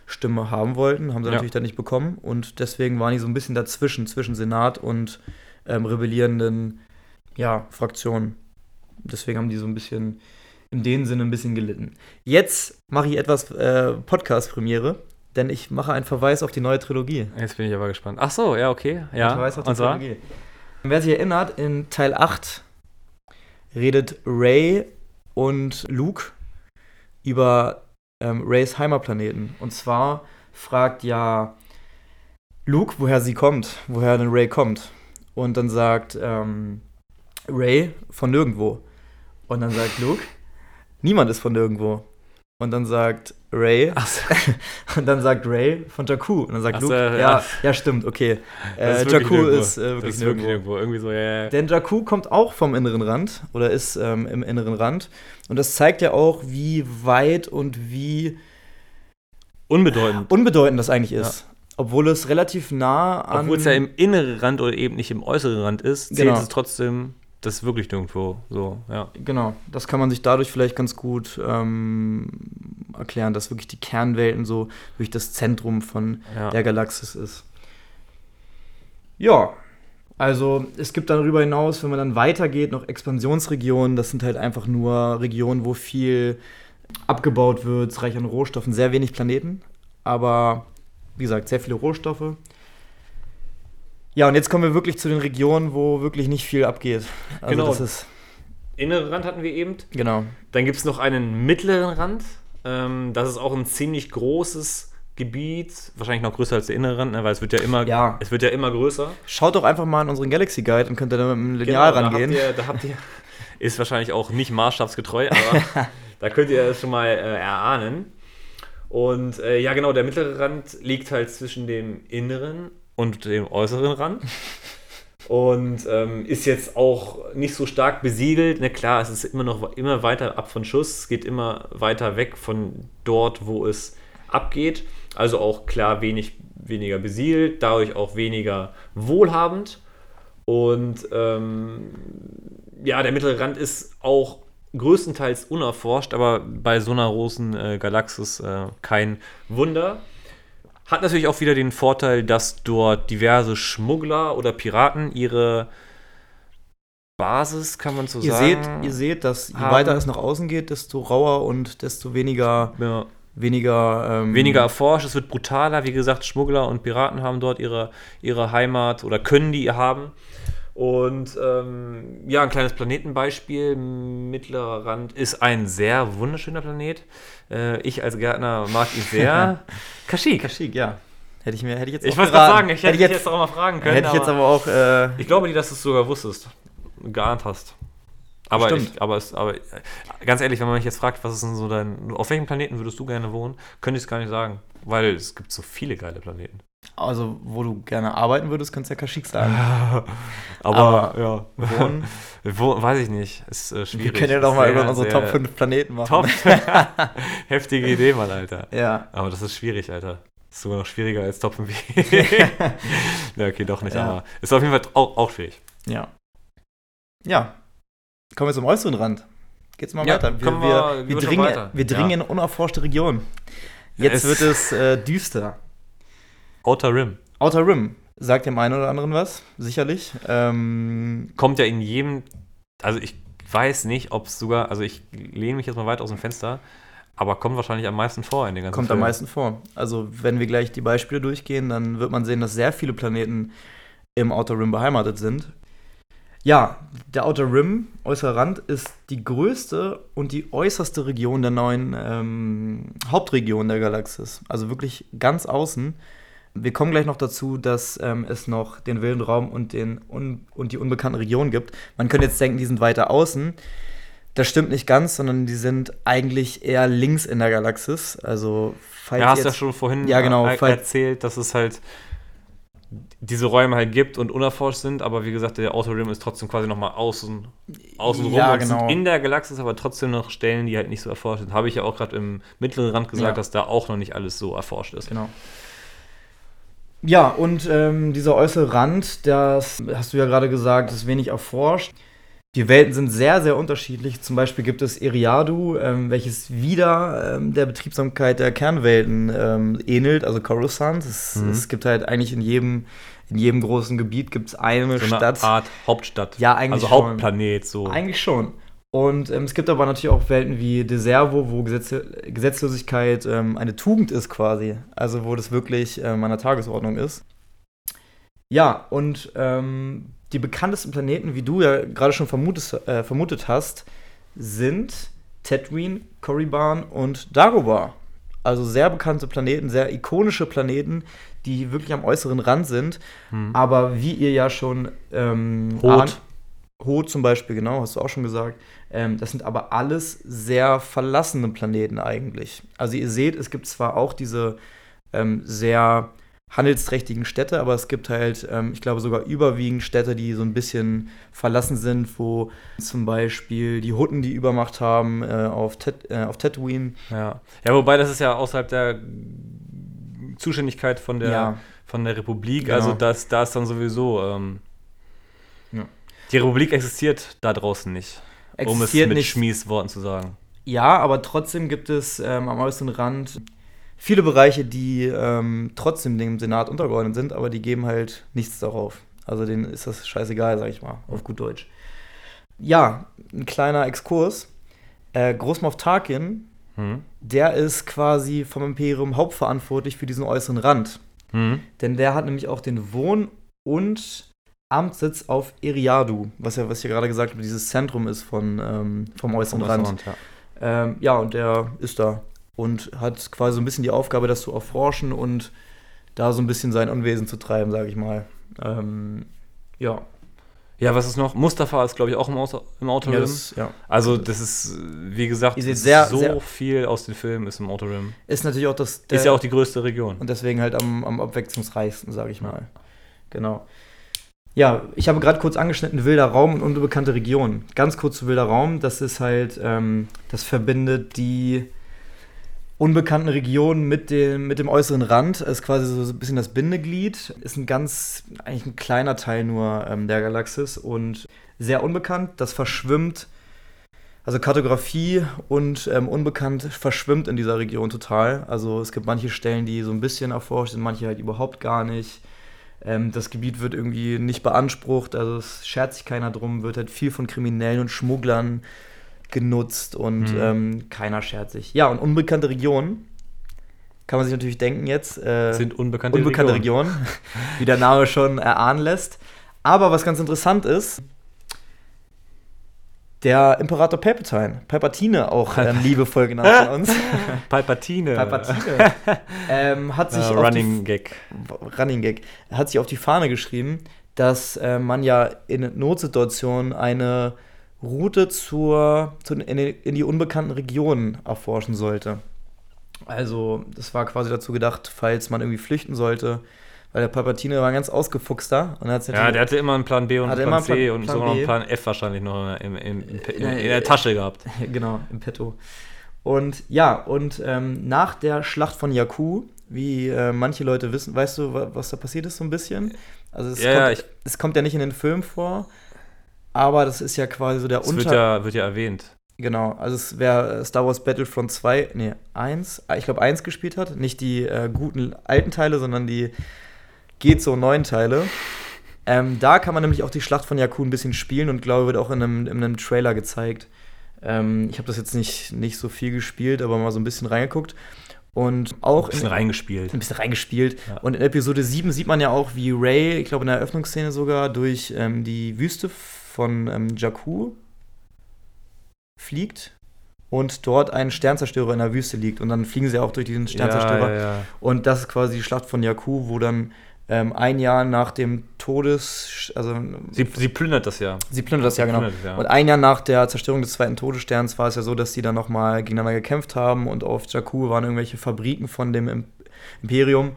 Stimme haben wollten, haben sie Ja. natürlich dann nicht bekommen. Und deswegen waren die so ein bisschen dazwischen, zwischen Senat und ähm, rebellierenden ja, Fraktionen. Deswegen haben die so ein bisschen in dem Sinne ein bisschen gelitten. Jetzt mache ich etwas äh, Podcast-Premiere, denn ich mache einen Verweis auf die neue Trilogie. Jetzt bin ich aber gespannt. Ach so, ja, okay. Ein Ja, Verweis auf die und zwar? Wer sich erinnert, in Teil 8 redet Ray und Luke über ähm, Rays Heimatplaneten. Und zwar fragt ja Luke, woher sie kommt, woher denn Ray kommt. Und dann sagt ähm, Ray von nirgendwo. Und dann sagt Luke, niemand ist von nirgendwo. Und dann sagt Ray. so. Und dann sagt Ray von Jakku. Und dann sagt Ach Luke, so, ja, ja. ja, stimmt, okay. Äh, ist Jakku nirgendwo. ist äh, wirklich das ist nirgendwo. nirgendwo. Irgendwie so, ja, ja. Denn Jakku kommt auch vom inneren Rand oder ist ähm, im inneren Rand. Und das zeigt ja auch, wie weit und wie Unbedeutend. unbedeutend das eigentlich ist. Obwohl es relativ nah an. Obwohl es ja im inneren Rand oder eben nicht im äußeren Rand ist, zählt Genau. es trotzdem, das ist wirklich nirgendwo. So, ja. Genau, das kann man sich dadurch vielleicht ganz gut ähm, erklären, dass wirklich die Kernwelten so durch das Zentrum von Ja. der Galaxis ist. Ja, also es gibt darüber hinaus, wenn man dann weitergeht, noch Expansionsregionen. Das sind halt einfach nur Regionen, wo viel abgebaut wird, reich an Rohstoffen, sehr wenig Planeten, aber wie gesagt, sehr viele Rohstoffe. Ja, und jetzt kommen wir wirklich zu den Regionen, wo wirklich nicht viel abgeht. Also Genau. das ist, Inneren Rand hatten wir eben. genau. Dann gibt es noch einen mittleren Rand. Ähm, das ist auch ein ziemlich großes Gebiet. Wahrscheinlich noch größer als der innere Rand, ne? weil es wird ja immer, Ja. es wird ja immer größer. Schaut doch einfach mal in unseren Galaxy Guide und könnt ihr da mit einem Lineal Genau, rangehen. Da habt, ihr, da habt ihr, ist wahrscheinlich auch nicht maßstabsgetreu, aber da könnt ihr es schon mal äh, erahnen. Und äh, ja, genau, der mittlere Rand liegt halt zwischen dem inneren und dem äußeren Rand. Und ähm, ist jetzt auch nicht so stark besiedelt. Na klar, es ist immer noch immer weiter ab von Schuss. Es geht immer weiter weg von dort, wo es abgeht. Also auch klar wenig, weniger besiedelt, dadurch auch weniger wohlhabend. Und ähm, ja, der mittlere Rand ist auch größtenteils unerforscht, aber bei so einer großen äh, Galaxis äh, kein Wunder. Hat natürlich auch wieder den Vorteil, dass dort diverse Schmuggler oder Piraten ihre Basis, kann man so Ihr sagen. seht, ihr seht, dass je weiter es nach außen geht, desto rauer und desto weniger, ja, weniger, ähm, weniger erforscht, es wird brutaler. Wie gesagt, Schmuggler und Piraten haben dort ihre, ihre Heimat oder können die haben. Und ähm, ja, ein kleines Planetenbeispiel. Mittlerer Rand ist ein sehr wunderschöner Planet. Äh, ich als Gärtner mag ihn sehr. Kashyyyk. Kashyyyk, ja. Hätte ich mir, hätte ich jetzt Ich auch wollte gerade sagen, ich hätte, dich jetzt auch mal fragen können. hätte ich jetzt aber auch, äh, ich glaube nicht, dass du es sogar wusstest. Geahnt hast. Aber, ich, aber, es, aber äh, ganz ehrlich, wenn man mich jetzt fragt, was ist denn so dein. Auf welchem Planeten würdest du gerne wohnen, könnte ich es gar nicht sagen. Weil es gibt so viele geile Planeten. Also wo du gerne arbeiten würdest, könntest du ja Kashyyyk sagen. aber, Aber ja. Wohnen, Wo, weiß ich nicht. Ist äh, schwierig. wir können ja doch mal über unsere Top 5 Planeten machen. Top. Heftige Idee, Mann, Alter. Ja. Aber das ist schwierig, Alter. Ist sogar noch schwieriger als Top 5. ja, okay, doch nicht, Ja. aber ist auf jeden Fall auch, auch schwierig. Ja. Ja. Kommen wir zum äußeren Rand. Geht's mal Ja, weiter. Wir, wir- wir, wir, dringen, weiter. wir dringen Ja. in unerforschte Regionen. Jetzt Es- wird es äh, düster. Outer Rim. Outer Rim sagt dem einen oder anderen was, sicherlich. Ähm, Kommt ja in jedem. Also ich weiß nicht, ob es sogar. Also ich lehne mich jetzt mal weit aus dem Fenster. Aber kommt wahrscheinlich am meisten vor in den ganzen kommt am Filmen. meisten vor. Also, wenn wir gleich die Beispiele durchgehen, dann wird man sehen, dass sehr viele Planeten im Outer Rim beheimatet sind. Ja, der Outer Rim, äußerer Rand, ist die größte und die äußerste Region der neuen ähm, Hauptregion der Galaxis. Also wirklich ganz außen. Wir kommen gleich noch dazu, dass ähm, es noch den wilden Raum und, den un und die unbekannten Regionen gibt. Man könnte jetzt denken, die sind weiter außen. Das stimmt nicht ganz, sondern die sind eigentlich eher links in der Galaxis. Also, falls Ja, hast ihr ja schon vorhin Ja, genau, er erzählt, dass es halt diese Räume halt gibt und unerforscht sind, aber wie gesagt, der Outer Rim ist trotzdem quasi nochmal außen, außen rum Ja, genau. in der Galaxis, aber trotzdem noch Stellen, die halt nicht so erforscht sind. Habe ich ja auch gerade im mittleren Rand gesagt, Ja. dass da auch noch nicht alles so erforscht ist. Genau. Ja, und ähm, dieser äußere Rand, das hast du ja gerade gesagt, ist wenig erforscht. Die Welten sind sehr, sehr unterschiedlich. Zum Beispiel gibt es Eriadu, ähm, welches wieder ähm, der Betriebsamkeit der Kernwelten ähm, ähnelt, also Coruscant. Es, Mhm. es gibt halt eigentlich in jedem, in jedem großen Gebiet gibt's eine So eine Stadt. Art Hauptstadt. Ja, eigentlich Also schon. Hauptplanet so. Eigentlich schon. Und ähm, es gibt aber natürlich auch Welten wie Deservo, wo Gesetze, Gesetzlosigkeit ähm, eine Tugend ist quasi. Also wo das wirklich ähm, an der Tagesordnung ist. Ja, und ähm, die bekanntesten Planeten, wie du ja gerade schon vermutet, äh, vermutet hast, sind Tatooine, Korriban und Dagobah. Also sehr bekannte Planeten, sehr ikonische Planeten, die wirklich am äußeren Rand sind. Hm. Aber wie ihr ja schon ähm, ahnt- Ho zum Beispiel, genau, hast du auch schon gesagt. Ähm, das sind aber alles sehr verlassene Planeten eigentlich. Also ihr seht, es gibt zwar auch diese ähm, sehr handelsträchtigen Städte, aber es gibt halt, ähm, ich glaube, sogar überwiegend Städte, die so ein bisschen verlassen sind, wo zum Beispiel die Hutten die Übermacht haben äh, auf, Tet äh, auf Tatooine. Ja. ja, wobei das ist ja außerhalb der Zuständigkeit von der, Ja. von der Republik, Genau. also das, da ist dann sowieso. Ähm, Ja. Die Republik existiert da draußen nicht. um es Existiert mit nicht. Schmies Worten zu sagen. Ja, aber trotzdem gibt es ähm, am äußeren Rand viele Bereiche, die ähm, trotzdem dem Senat untergeordnet sind, aber die geben halt nichts darauf. Also denen ist das scheißegal, sag ich mal, auf gut Deutsch. Ja, ein kleiner Exkurs. Äh, Großmoff Tarkin, Hm? der ist quasi vom Imperium hauptverantwortlich für diesen äußeren Rand. Hm? Denn der hat nämlich auch den Wohn- und Amtssitz auf Eriadu, was ja, was ich ja gerade gesagt habe, dieses Zentrum ist von, ähm, vom äußeren Rand. ja. Ähm, ja, und der ist da und hat quasi so ein bisschen die Aufgabe, das zu erforschen und da so ein bisschen sein Unwesen zu treiben, sage ich mal. Ähm, ja. ja, was ist noch? Mustafa ist, glaube ich, auch im, Auto, im Outer Ja, das ja. Also, das ist, wie gesagt, sehr- so sehr- viel aus den Filmen ist im Outer Rim. ist natürlich auch das. ist ja auch die größte Region. Und deswegen halt am, am abwechslungsreichsten, sage ich mal. Genau. Ja, ich habe gerade kurz angeschnitten, wilder Raum und unbekannte Region. Ganz kurz zu wilder Raum, das ist halt, ähm, das verbindet die unbekannten Regionen mit dem, mit dem äußeren Rand. Ist quasi so ein bisschen das Bindeglied. Ist ein ganz, eigentlich ein kleiner Teil nur ähm, der Galaxis und sehr unbekannt. Das verschwimmt, also Kartografie und ähm, unbekannt verschwimmt in dieser Region total. Also es gibt manche Stellen, die so ein bisschen erforscht sind, manche halt überhaupt gar nicht. Ähm, das Gebiet wird irgendwie nicht beansprucht, also es schert sich keiner drum, wird halt viel von Kriminellen und Schmugglern genutzt und Mhm. ähm, keiner schert sich. Ja, und unbekannte Regionen, kann man sich natürlich denken jetzt, äh, sind unbekannte, unbekannte Regionen. Regionen, wie der Name schon erahnen lässt. Aber was ganz interessant ist, der Imperator Palpatine, Palpatine auch ähm, liebevoll genannt von uns, Palpatine. Palpatine, ähm, hat sich auf die Running Gag. Running Gag, hat sich auf die Fahne geschrieben, dass äh, man ja in Notsituationen eine Route zur, zu, in, in die unbekannten Regionen erforschen sollte. Also, das war quasi dazu gedacht, falls man irgendwie flüchten sollte, weil der Palpatine war ein ganz ausgefuchster und hat's Ja, der hatte immer einen Plan B und einen Plan C und Plan sogar noch einen Plan F wahrscheinlich noch im, im, im, in, Äh, in der Tasche gehabt. genau, im Petto. Und ja, und ähm, nach der Schlacht von Jakku, wie äh, manche Leute wissen, weißt du, wa- was da passiert ist so ein bisschen? Also es, Ja, ja, kommt, ich- es kommt ja nicht in den Film vor, aber das ist ja quasi so der Das wird Unter... ja, wird ja erwähnt. Genau, also es wäre Star Wars Battlefront 2, nee, 1, ich glaube 1 gespielt hat, nicht die äh, guten alten Teile, sondern die geht so neuen Teile. Ähm, da kann man nämlich auch die Schlacht von Jakku ein bisschen spielen und glaube, wird auch in einem, in einem Trailer gezeigt. Ähm, ich habe das jetzt nicht, nicht so viel gespielt, aber mal so ein bisschen reingeguckt. Und auch Ein bisschen in, reingespielt. ein bisschen reingespielt. Ja. Und in Episode 7 sieht man ja auch, wie Ray, ich glaube in der Eröffnungsszene sogar, durch ähm, die Wüste von ähm, Jakku fliegt und dort ein Sternzerstörer in der Wüste liegt. Und dann fliegen sie auch durch diesen Sternzerstörer. Ja, ja. Und das ist quasi die Schlacht von Jakku, wo dann ähm, ein Jahr nach dem Todes... Also Sie, sie plündert das ja. Sie plündert das ja, genau. plündert, ja. Und ein Jahr nach der Zerstörung des zweiten Todessterns war es ja so, dass die dann nochmal gegeneinander gekämpft haben und auf Jakku waren irgendwelche Fabriken von dem Im- Imperium.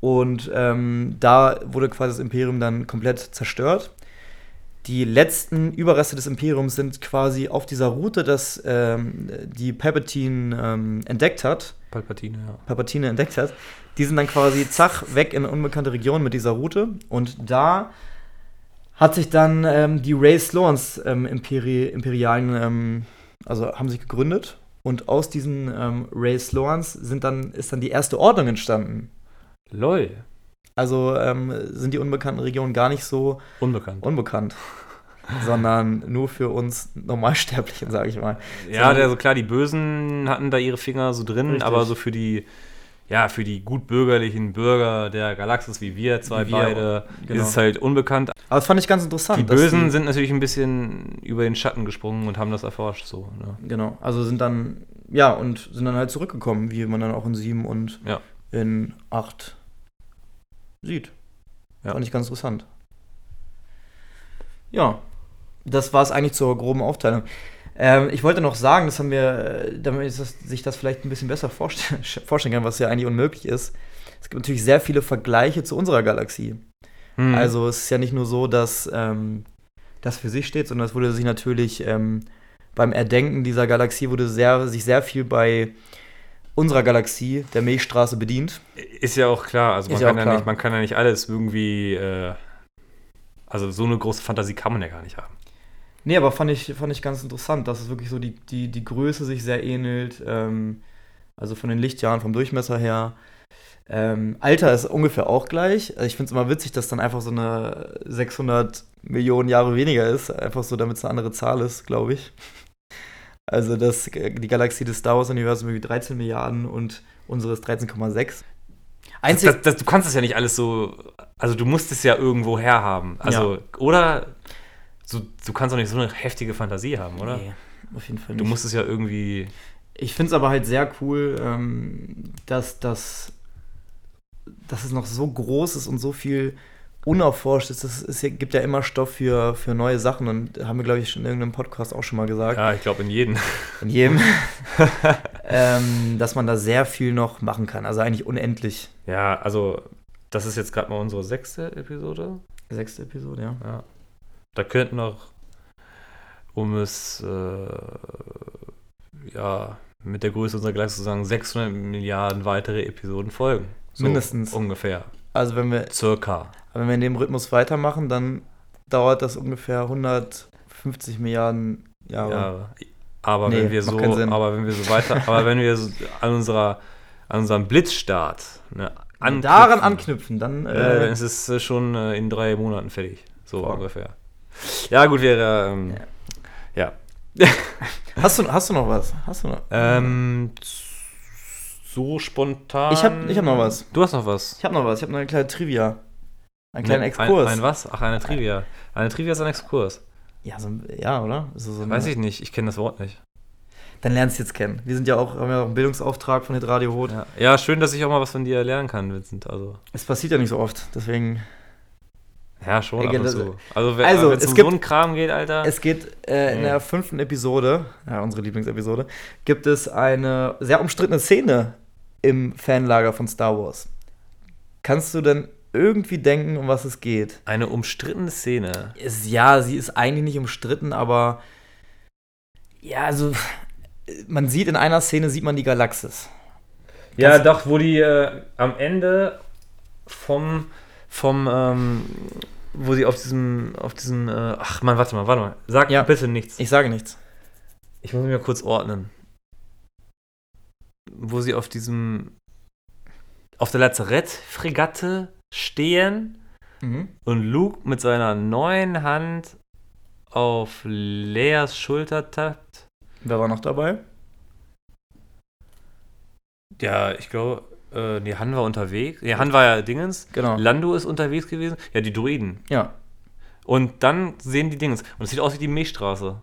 Und ähm, da wurde quasi das Imperium dann komplett zerstört. Die letzten Überreste des Imperiums sind quasi auf dieser Route, dass ähm, die Palpatine ähm, entdeckt hat, Palpatine, ja. Palpatine entdeckt hat, die sind dann quasi zach weg in unbekannte Regionen mit dieser Route. Und da hat sich dann ähm, die Ray Slorans ähm, Imperi imperialen, ähm, also haben sich gegründet. Und aus diesen ähm, Ray Slorans sind dann, ist dann die erste Ordnung entstanden. Lol. Also ähm, sind die unbekannten Regionen gar nicht so Unbekannt. unbekannt, sondern nur für uns Normalsterblichen, sage ich mal. Ja, so klar, die Bösen hatten da ihre Finger so drin, Richtig. aber so für die, ja, für die gutbürgerlichen Bürger der Galaxis wie wir zwei Wie wir, beide, genau. ist es halt unbekannt. Aber das fand ich ganz interessant. Die Bösen sind natürlich ein bisschen über den Schatten gesprungen und haben das erforscht, so. Ne? Genau, also sind dann, ja, und sind dann halt zurückgekommen, wie man dann auch in 7 und Ja. in 8 sieht. Ja. Fand ich ganz interessant. Ja, das war es eigentlich zur groben Aufteilung. Ähm, ich wollte noch sagen, das haben wir, äh, damit das, sich das vielleicht ein bisschen besser vorstellen, vorstellen kann, was ja eigentlich unmöglich ist. Es gibt natürlich sehr viele Vergleiche zu unserer Galaxie. Hm. Also es ist ja nicht nur so, dass ähm, das für sich steht, sondern es wurde sich natürlich ähm, beim Erdenken dieser Galaxie wurde sehr, sich sehr viel bei unserer Galaxie, der Milchstraße, bedient. Ist ja auch klar. Also man, ja kann ja klar. Nicht, man kann ja nicht alles irgendwie. Äh, also so eine große Fantasie kann man ja gar nicht haben. Nee, aber fand ich, fand ich ganz interessant, dass es wirklich so die, die, die Größe sich sehr ähnelt. Ähm, also von den Lichtjahren, vom Durchmesser her. Ähm, Alter ist ungefähr auch gleich. Also ich finde es immer witzig, dass dann einfach so eine 600 Millionen Jahre weniger ist. Einfach so, damit es eine andere Zahl ist, glaube ich. Also das, die Galaxie des Star Wars-Universums irgendwie 13 Milliarden und unsere ist 13,6. Einzig, Das, das, du kannst es ja nicht alles so. Also du musst es ja irgendwo herhaben. Also, oder so, du kannst doch nicht so eine heftige Fantasie haben, oder? Nee, auf jeden Fall Du nicht. musst es ja irgendwie. Ich finde es aber halt sehr cool, ähm, dass, dass, dass es noch so groß ist und so viel unerforscht ist. Es ist, gibt ja immer Stoff für, für neue Sachen und haben wir, glaube ich, schon in irgendeinem Podcast auch schon mal gesagt. Ja, ich glaube in jedem. In jedem. ähm, dass man da sehr viel noch machen kann. Also eigentlich unendlich. Ja, also das ist jetzt gerade mal unsere sechste Episode. Sechste Episode, ja. Ja. Da könnten noch, um es äh, ja mit der Größe unserer Galaxie zu sagen, 600 Milliarden weitere Episoden folgen. So Mindestens. Ungefähr. Also wenn wir, Circa. wenn wir in dem Rhythmus weitermachen, dann dauert das ungefähr 150 Milliarden Jahre. Ja, aber Nee, wenn wir so, aber wenn wir so weiter, aber wenn wir so an unserer, an unserem Blitzstart ne, Und daran anknüpfen, dann äh, äh, dann ist es schon äh, in drei Monaten fertig, so Boah. ungefähr. Ja gut, wäre ähm, ja. Hast du, hast du noch was? Hast du noch? Ähm, so spontan. Ich hab- ich hab noch was. Du hast noch was. Ich habe noch was. Ich habe noch eine kleine Trivia. Einen kleinen Ne, Exkurs. Ein, ein was? Ach, eine Trivia. Eine Trivia ist ein Exkurs. Ja, so, ja, oder? So so Weiß ich nicht, ich kenne das Wort nicht. Dann lernst du jetzt kennen. Wir sind ja auch, haben ja auch einen Bildungsauftrag von Hitradio Rot. Ja. ja, schön, dass ich auch mal was von dir lernen kann, Vincent. Also, Es passiert ja nicht so oft. Deswegen. Ja, schon Ey, ab und zu. Also, wenn Also, es um gibt- so einen Kram geht, Alter. Es geht äh, in der fünften Episode, ja, unsere Lieblingsepisode, gibt es eine sehr umstrittene Szene im Fanlager von Star Wars. Kannst du denn irgendwie denken, um was es geht? Eine umstrittene Szene. Ist, ja, sie ist eigentlich nicht umstritten, aber ja, also man sieht in einer Szene sieht man die Galaxis. Ja, doch, wo die äh, am Ende vom, vom, ähm, wo sie auf diesem, auf diesem, äh, ach man, warte mal, warte mal. Sag Ja. bitte nichts. Ich sage nichts. Ich muss mich mal kurz ordnen. Wo sie auf diesem, auf der Lazarett-Fregatte stehen Mhm. und Luke mit seiner neuen Hand auf Leas Schulter tappt. Wer war noch dabei? Ja, ich glaube, äh, nee, Han war unterwegs. Nee, Han war ja Dingens. Genau. Lando ist unterwegs gewesen. Ja, die Druiden. Ja. Und dann sehen die Dingens. Und es sieht aus wie die Milchstraße,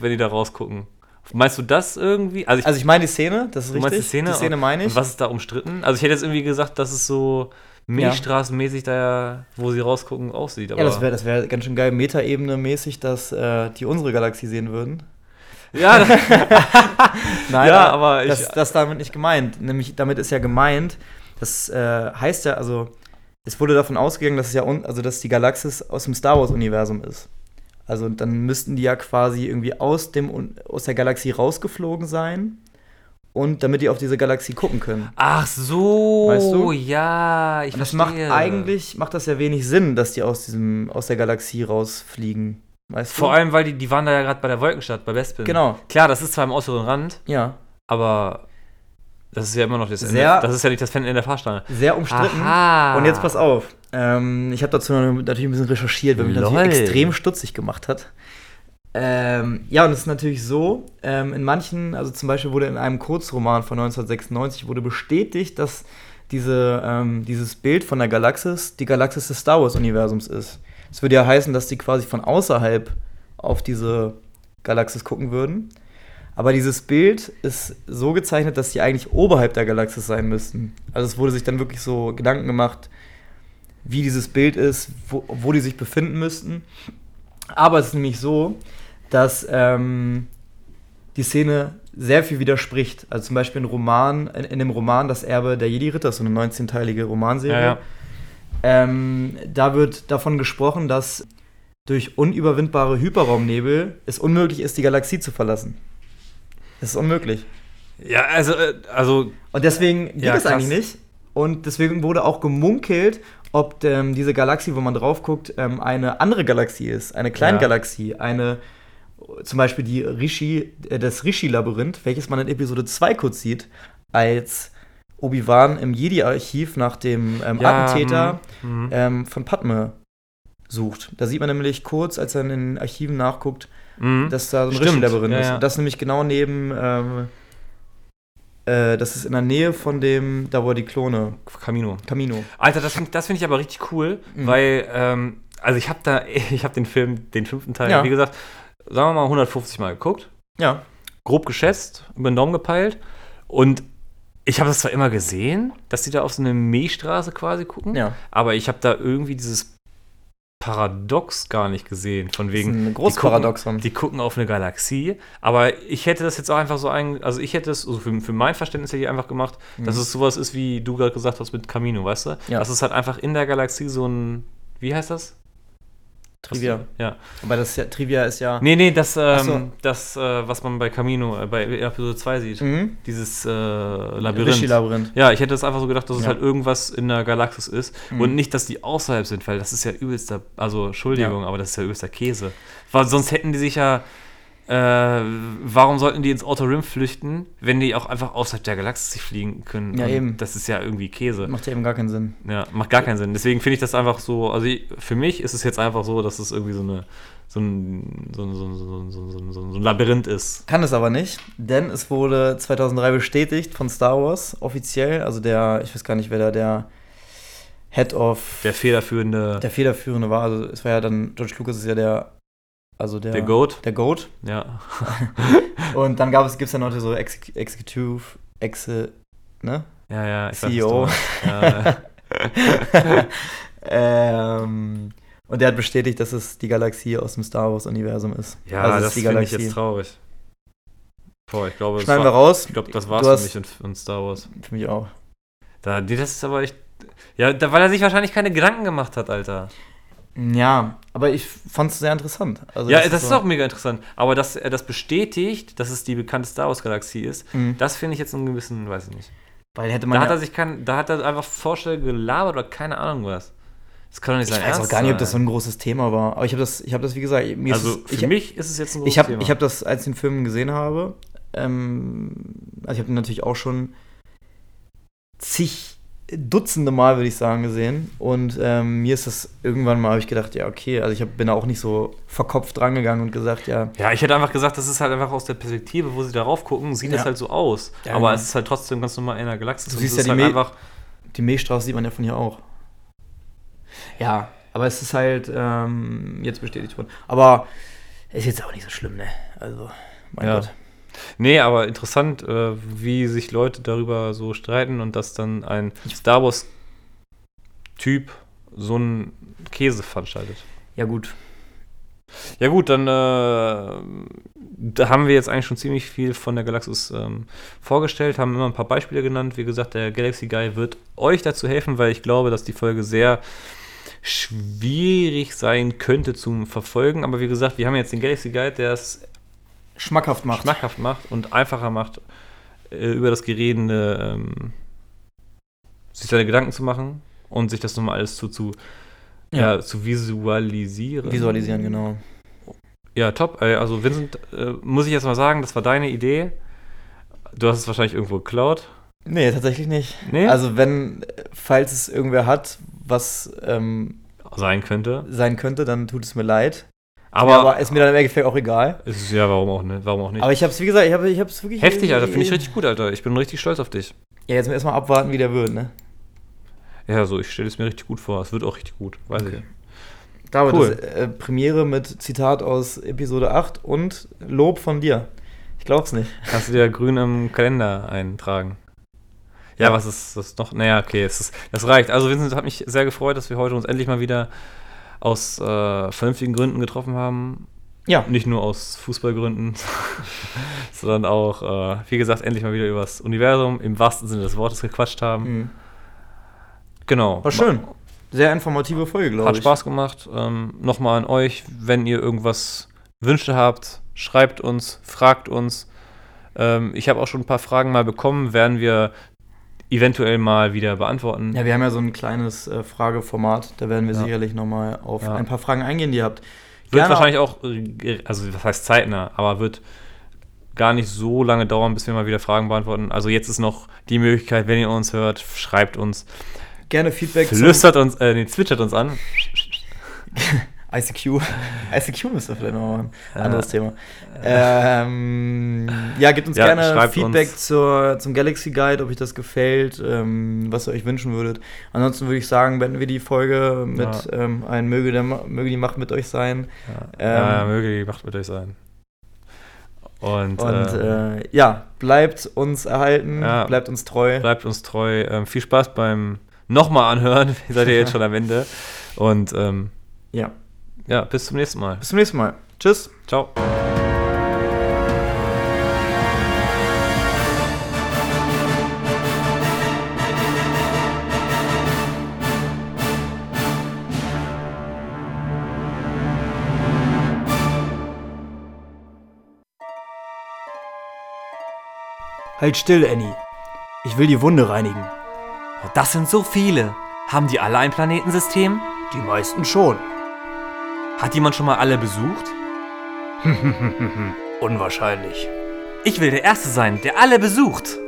wenn die da rausgucken. Meinst du das irgendwie? Also, ich, Also ich meine die Szene, das ist du richtig. meinst die Szene? Die Szene meine ich. Und was ist da umstritten? Also ich hätte jetzt irgendwie gesagt, dass es so milchstraßenmäßig da, wo sie rausgucken, aussieht. Aber ja, das wäre das wär ganz schön geil, Metaebene mäßig, dass äh, die unsere Galaxie sehen würden. Ja, Nein, Ja, aber ich- das, das ist damit nicht gemeint. Nämlich damit ist ja gemeint, das äh, heißt ja, also es wurde davon ausgegangen, dass es ja un also dass die Galaxis aus dem Star Wars Universum ist. Also dann müssten die ja quasi irgendwie aus dem aus der Galaxie rausgeflogen sein und damit die auf diese Galaxie gucken können. Ach so, Weißt du? ja, ich Und das verstehe. macht eigentlich macht das ja wenig Sinn, dass die aus diesem aus der Galaxie rausfliegen. Weißt Vor du? allem, weil die, die waren da ja gerade bei der Wolkenstadt, bei Bespin. Genau. Klar, das ist zwar im äußeren Rand, Ja, aber das ist ja immer noch das Ende. Sehr- Das ist ja nicht das Ende der Fahrstange. sehr umstritten. Aha. Und jetzt pass auf. Ähm, ich habe dazu natürlich ein bisschen recherchiert, weil mich das Lol. natürlich extrem stutzig gemacht hat. Ähm, ja, und es ist natürlich so, ähm, in manchen, also zum Beispiel wurde in einem Kurzroman von 1996 wurde bestätigt, dass diese, ähm, dieses Bild von der Galaxis die Galaxis des Star Wars-Universums ist. Das würde ja heißen, dass die quasi von außerhalb auf diese Galaxis gucken würden. Aber dieses Bild ist so gezeichnet, dass die eigentlich oberhalb der Galaxis sein müssten. Also es wurde sich dann wirklich so Gedanken gemacht, wie dieses Bild ist, wo, wo die sich befinden müssten. Aber es ist nämlich so, dass ähm, die Szene sehr viel widerspricht. Also zum Beispiel in, Roman, in, in dem Roman Das Erbe der Jedi-Ritter, so eine 19-teilige Romanserie. Ja, ja. Ähm, da wird davon gesprochen, dass durch unüberwindbare Hyperraumnebel es unmöglich ist, die Galaxie zu verlassen. Das ist unmöglich. Ja, also, äh, also Und deswegen geht Ja, es krass. eigentlich nicht. Und deswegen wurde auch gemunkelt, ob ähm, diese Galaxie, wo man drauf guckt, ähm, eine andere Galaxie ist, eine Kleingalaxie, eine zum Beispiel die Rishi, äh, das Rishi-Labyrinth, welches man in Episode 2 kurz sieht, als Obi-Wan im Jedi-Archiv nach dem ähm, Ja, Attentäter hm, hm. ähm, von Padme sucht. Da sieht man nämlich kurz, als er in den Archiven nachguckt, Mhm. dass da so ein Stimmt, Rishi-Labyrinth ja, ist. Und das nämlich genau neben, ähm, äh, das ist in der Nähe von dem, da wo er die Klone, Camino. Camino. Alter, das finde das find ich aber richtig cool, Mhm. weil, ähm, also ich habe da, ich habe den Film, den fünften Teil, Ja. wie gesagt, sagen wir mal 150 Mal geguckt, Ja. grob geschätzt, über den Daumen gepeilt und ich habe das zwar immer gesehen, dass die da auf so eine Milchstraße quasi gucken, Ja. aber ich habe da irgendwie dieses Paradox gar nicht gesehen, von Das ist wegen, ein großes die gucken- Paradoxon. die gucken auf eine Galaxie, aber ich hätte das jetzt auch einfach so ein, also ich hätte es, also für, für mein Verständnis hätte ich einfach gemacht, dass Mhm. es sowas ist, wie du gerade gesagt hast mit Camino, weißt du? Ja. Dass es halt einfach in der Galaxie so ein, wie heißt das? Trivia. Ja. Aber das ja, Trivia ist ja. Nee, nee, das, ähm, so. das äh, was man bei Camino, äh, bei Episode 2 sieht. Mhm. Dieses äh, Labyrinth. Rishi-Labyrinth. Ja, ich hätte es einfach so gedacht, dass es Ja. halt irgendwas in der Galaxis ist Mhm. und nicht, dass die außerhalb sind, weil das ist ja übelster, also Entschuldigung, aber das ist ja übelster Käse. Weil sonst hätten die sich ja, äh, warum sollten die ins Outer Rim flüchten, wenn die auch einfach außerhalb der Galaxis fliegen können? Ja, Und eben. Das ist ja irgendwie Käse. Macht ja eben gar keinen Sinn. Ja, macht gar keinen Sinn. Deswegen finde ich das einfach so, also ich, für mich ist es jetzt einfach so, dass es irgendwie so eine, so ein, so ein, so ein, so ein, so ein, so ein, so ein Labyrinth ist. Kann es aber nicht, denn es wurde 2003 bestätigt von Star Wars offiziell. Also der, ich weiß gar nicht, wer da der Head of Der federführende, der federführende war. Also es war ja dann, George Lucas ist ja der, also der, der Goat. Der Goat. Ja. Und dann gab es, gibt es ja noch so Ex Executive, Exe, ne? Ja, ja, ich CEO. weiß, ja, ähm, und der hat bestätigt, dass es die Galaxie aus dem Star Wars-Universum ist. ja Also das ist die finde ich jetzt traurig. Boah, ich glaube, Schneiden wir war, raus. ich glaube, das war's für mich und Star Wars. Für mich auch. Da, das ist aber echt. Ja, da, weil er sich wahrscheinlich keine Gedanken gemacht hat, Alter. Ja, aber ich fand es sehr interessant. Also ja, das ist so- auch mega interessant. Aber dass er das bestätigt, dass es die bekannte Star Wars-Galaxie ist, Mhm. das finde ich jetzt einen gewissen, weiß ich nicht. Weil hätte Da man hat ja, er sich kein, da hat er einfach Vorstellungen gelabert oder keine Ahnung was. Das kann doch nicht ich sein weiß auch gar nicht, ob das so ein großes Thema war. Aber ich habe das, ich habe das, wie gesagt, mir ist Also es, für ich, mich ist es jetzt ein großes ich habe Thema. ich hab das, als ich den Film gesehen habe, ähm, also ich habe natürlich auch schon zig Dutzende Mal, würde ich sagen, gesehen. Und ähm, mir ist das irgendwann mal, habe ich gedacht, ja, okay, also ich hab, bin da auch nicht so verkopft drangegangen und gesagt, ja, Ja, ich hätte einfach gesagt, das ist halt einfach aus der Perspektive, wo sie darauf gucken, sieht Ja. das halt so aus. Ja, aber genau. es ist halt trotzdem ganz normal in der Galaxis. Du siehst ja die halt Me- einfach. die Milchstraße sieht man ja von hier auch. Ja, aber es ist halt ähm, jetzt bestätigt worden. Aber ist jetzt auch nicht so schlimm, ne? Also, mein Ja. Gott. Nee, aber interessant, äh, wie sich Leute darüber so streiten und dass dann ein Star Wars-Typ so einen Käse veranstaltet. Ja, gut. Ja gut, dann äh, da haben wir jetzt eigentlich schon ziemlich viel von der Galaxis ähm, vorgestellt, haben immer ein paar Beispiele genannt. Wie gesagt, der Galaxy Guy wird euch dazu helfen, weil ich glaube, dass die Folge sehr schwierig sein könnte zum Verfolgen. Aber wie gesagt, wir haben jetzt den Galaxy Guide, der es Schmackhaft macht. schmackhaft macht und einfacher macht, äh, über das Gerede ähm, sich seine Gedanken zu machen und sich das nochmal alles zu, zu, ja. zu visualisieren. Visualisieren, genau. Ja, top. Ey, Also Vincent, äh, muss ich jetzt mal sagen, das war deine Idee. Du hast es wahrscheinlich irgendwo geklaut. Nee, tatsächlich nicht. Nee? Also, wenn, äh, falls es irgendwer hat, was ähm, Sein könnte. sein könnte, dann tut es mir leid. Aber, Aber ist mir dann im Endeffekt auch egal. es ist ja, warum auch nicht? Warum auch nicht? Aber ich habe es, wie gesagt, ich habe ich es wirklich. Heftig, Alter. Finde ich richtig gut, Alter. Ich bin richtig stolz auf dich. Ja, jetzt erstmal abwarten, wie der wird, ne? Ja, so, ich stelle es mir richtig gut vor. Es wird auch richtig gut. Weiß Okay. ich. David, Cool. das, äh, Premiere mit Zitat aus Episode 8 und Lob von dir. Ich glaub's nicht. Kannst du dir grün im Kalender eintragen? Ja, Ja. was ist das noch? Naja, okay, es ist, das reicht. Also, Vincent, hat mich sehr gefreut, dass wir heute uns endlich mal wieder aus äh, vernünftigen Gründen getroffen haben. Ja. Nicht nur aus Fußballgründen, sondern auch, äh, wie gesagt, endlich mal wieder über das Universum im wahrsten Sinne des Wortes gequatscht haben. Mhm. Genau. War schön. Sehr informative Folge, glaube Hat ich. Spaß gemacht. Ähm, Nochmal an euch, wenn ihr irgendwas Wünsche habt, schreibt uns, fragt uns. Ähm, ich habe auch schon ein paar Fragen mal bekommen, werden wir eventuell mal wieder beantworten. Ja, wir haben ja so ein kleines äh, Frageformat. Da werden wir Ja. sicherlich nochmal auf Ja. ein paar Fragen eingehen, die ihr habt. Wird Gerne- wahrscheinlich auch, äh, also was heißt zeitnah, aber wird gar nicht so lange dauern, bis wir mal wieder Fragen beantworten. Also jetzt ist noch die Möglichkeit, wenn ihr uns hört, schreibt uns, Gerne Feedback flüstert uns, äh, nee, zwitschert uns an. ICQ. ICQ müsste vielleicht noch mal ein anderes Thema. Ähm, ja, gebt uns Ja, gerne Feedback uns. zur, zum Galaxy Guide, ob euch das gefällt, ähm, was ihr euch wünschen würdet. Ansonsten würde ich sagen, beenden wir die Folge mit Ja. ähm, ein möge, der, möge die Macht mit euch sein. Ja, Ähm, ja, möge die Macht mit euch sein. Und, Und äh, äh, ja, bleibt uns erhalten, Ja. bleibt uns treu. bleibt uns treu. Ähm, viel Spaß beim nochmal anhören. Ihr seid ja jetzt schon am Ende. Und ähm, Ja, ja, bis zum nächsten Mal. bis zum nächsten Mal. Tschüss. Ciao. Halt still, Annie. Ich will die Wunde reinigen. Das sind so viele. Haben die alle ein Planetensystem? Die meisten schon. Hat jemand schon mal alle besucht? Unwahrscheinlich. Ich will der Erste sein, der alle besucht.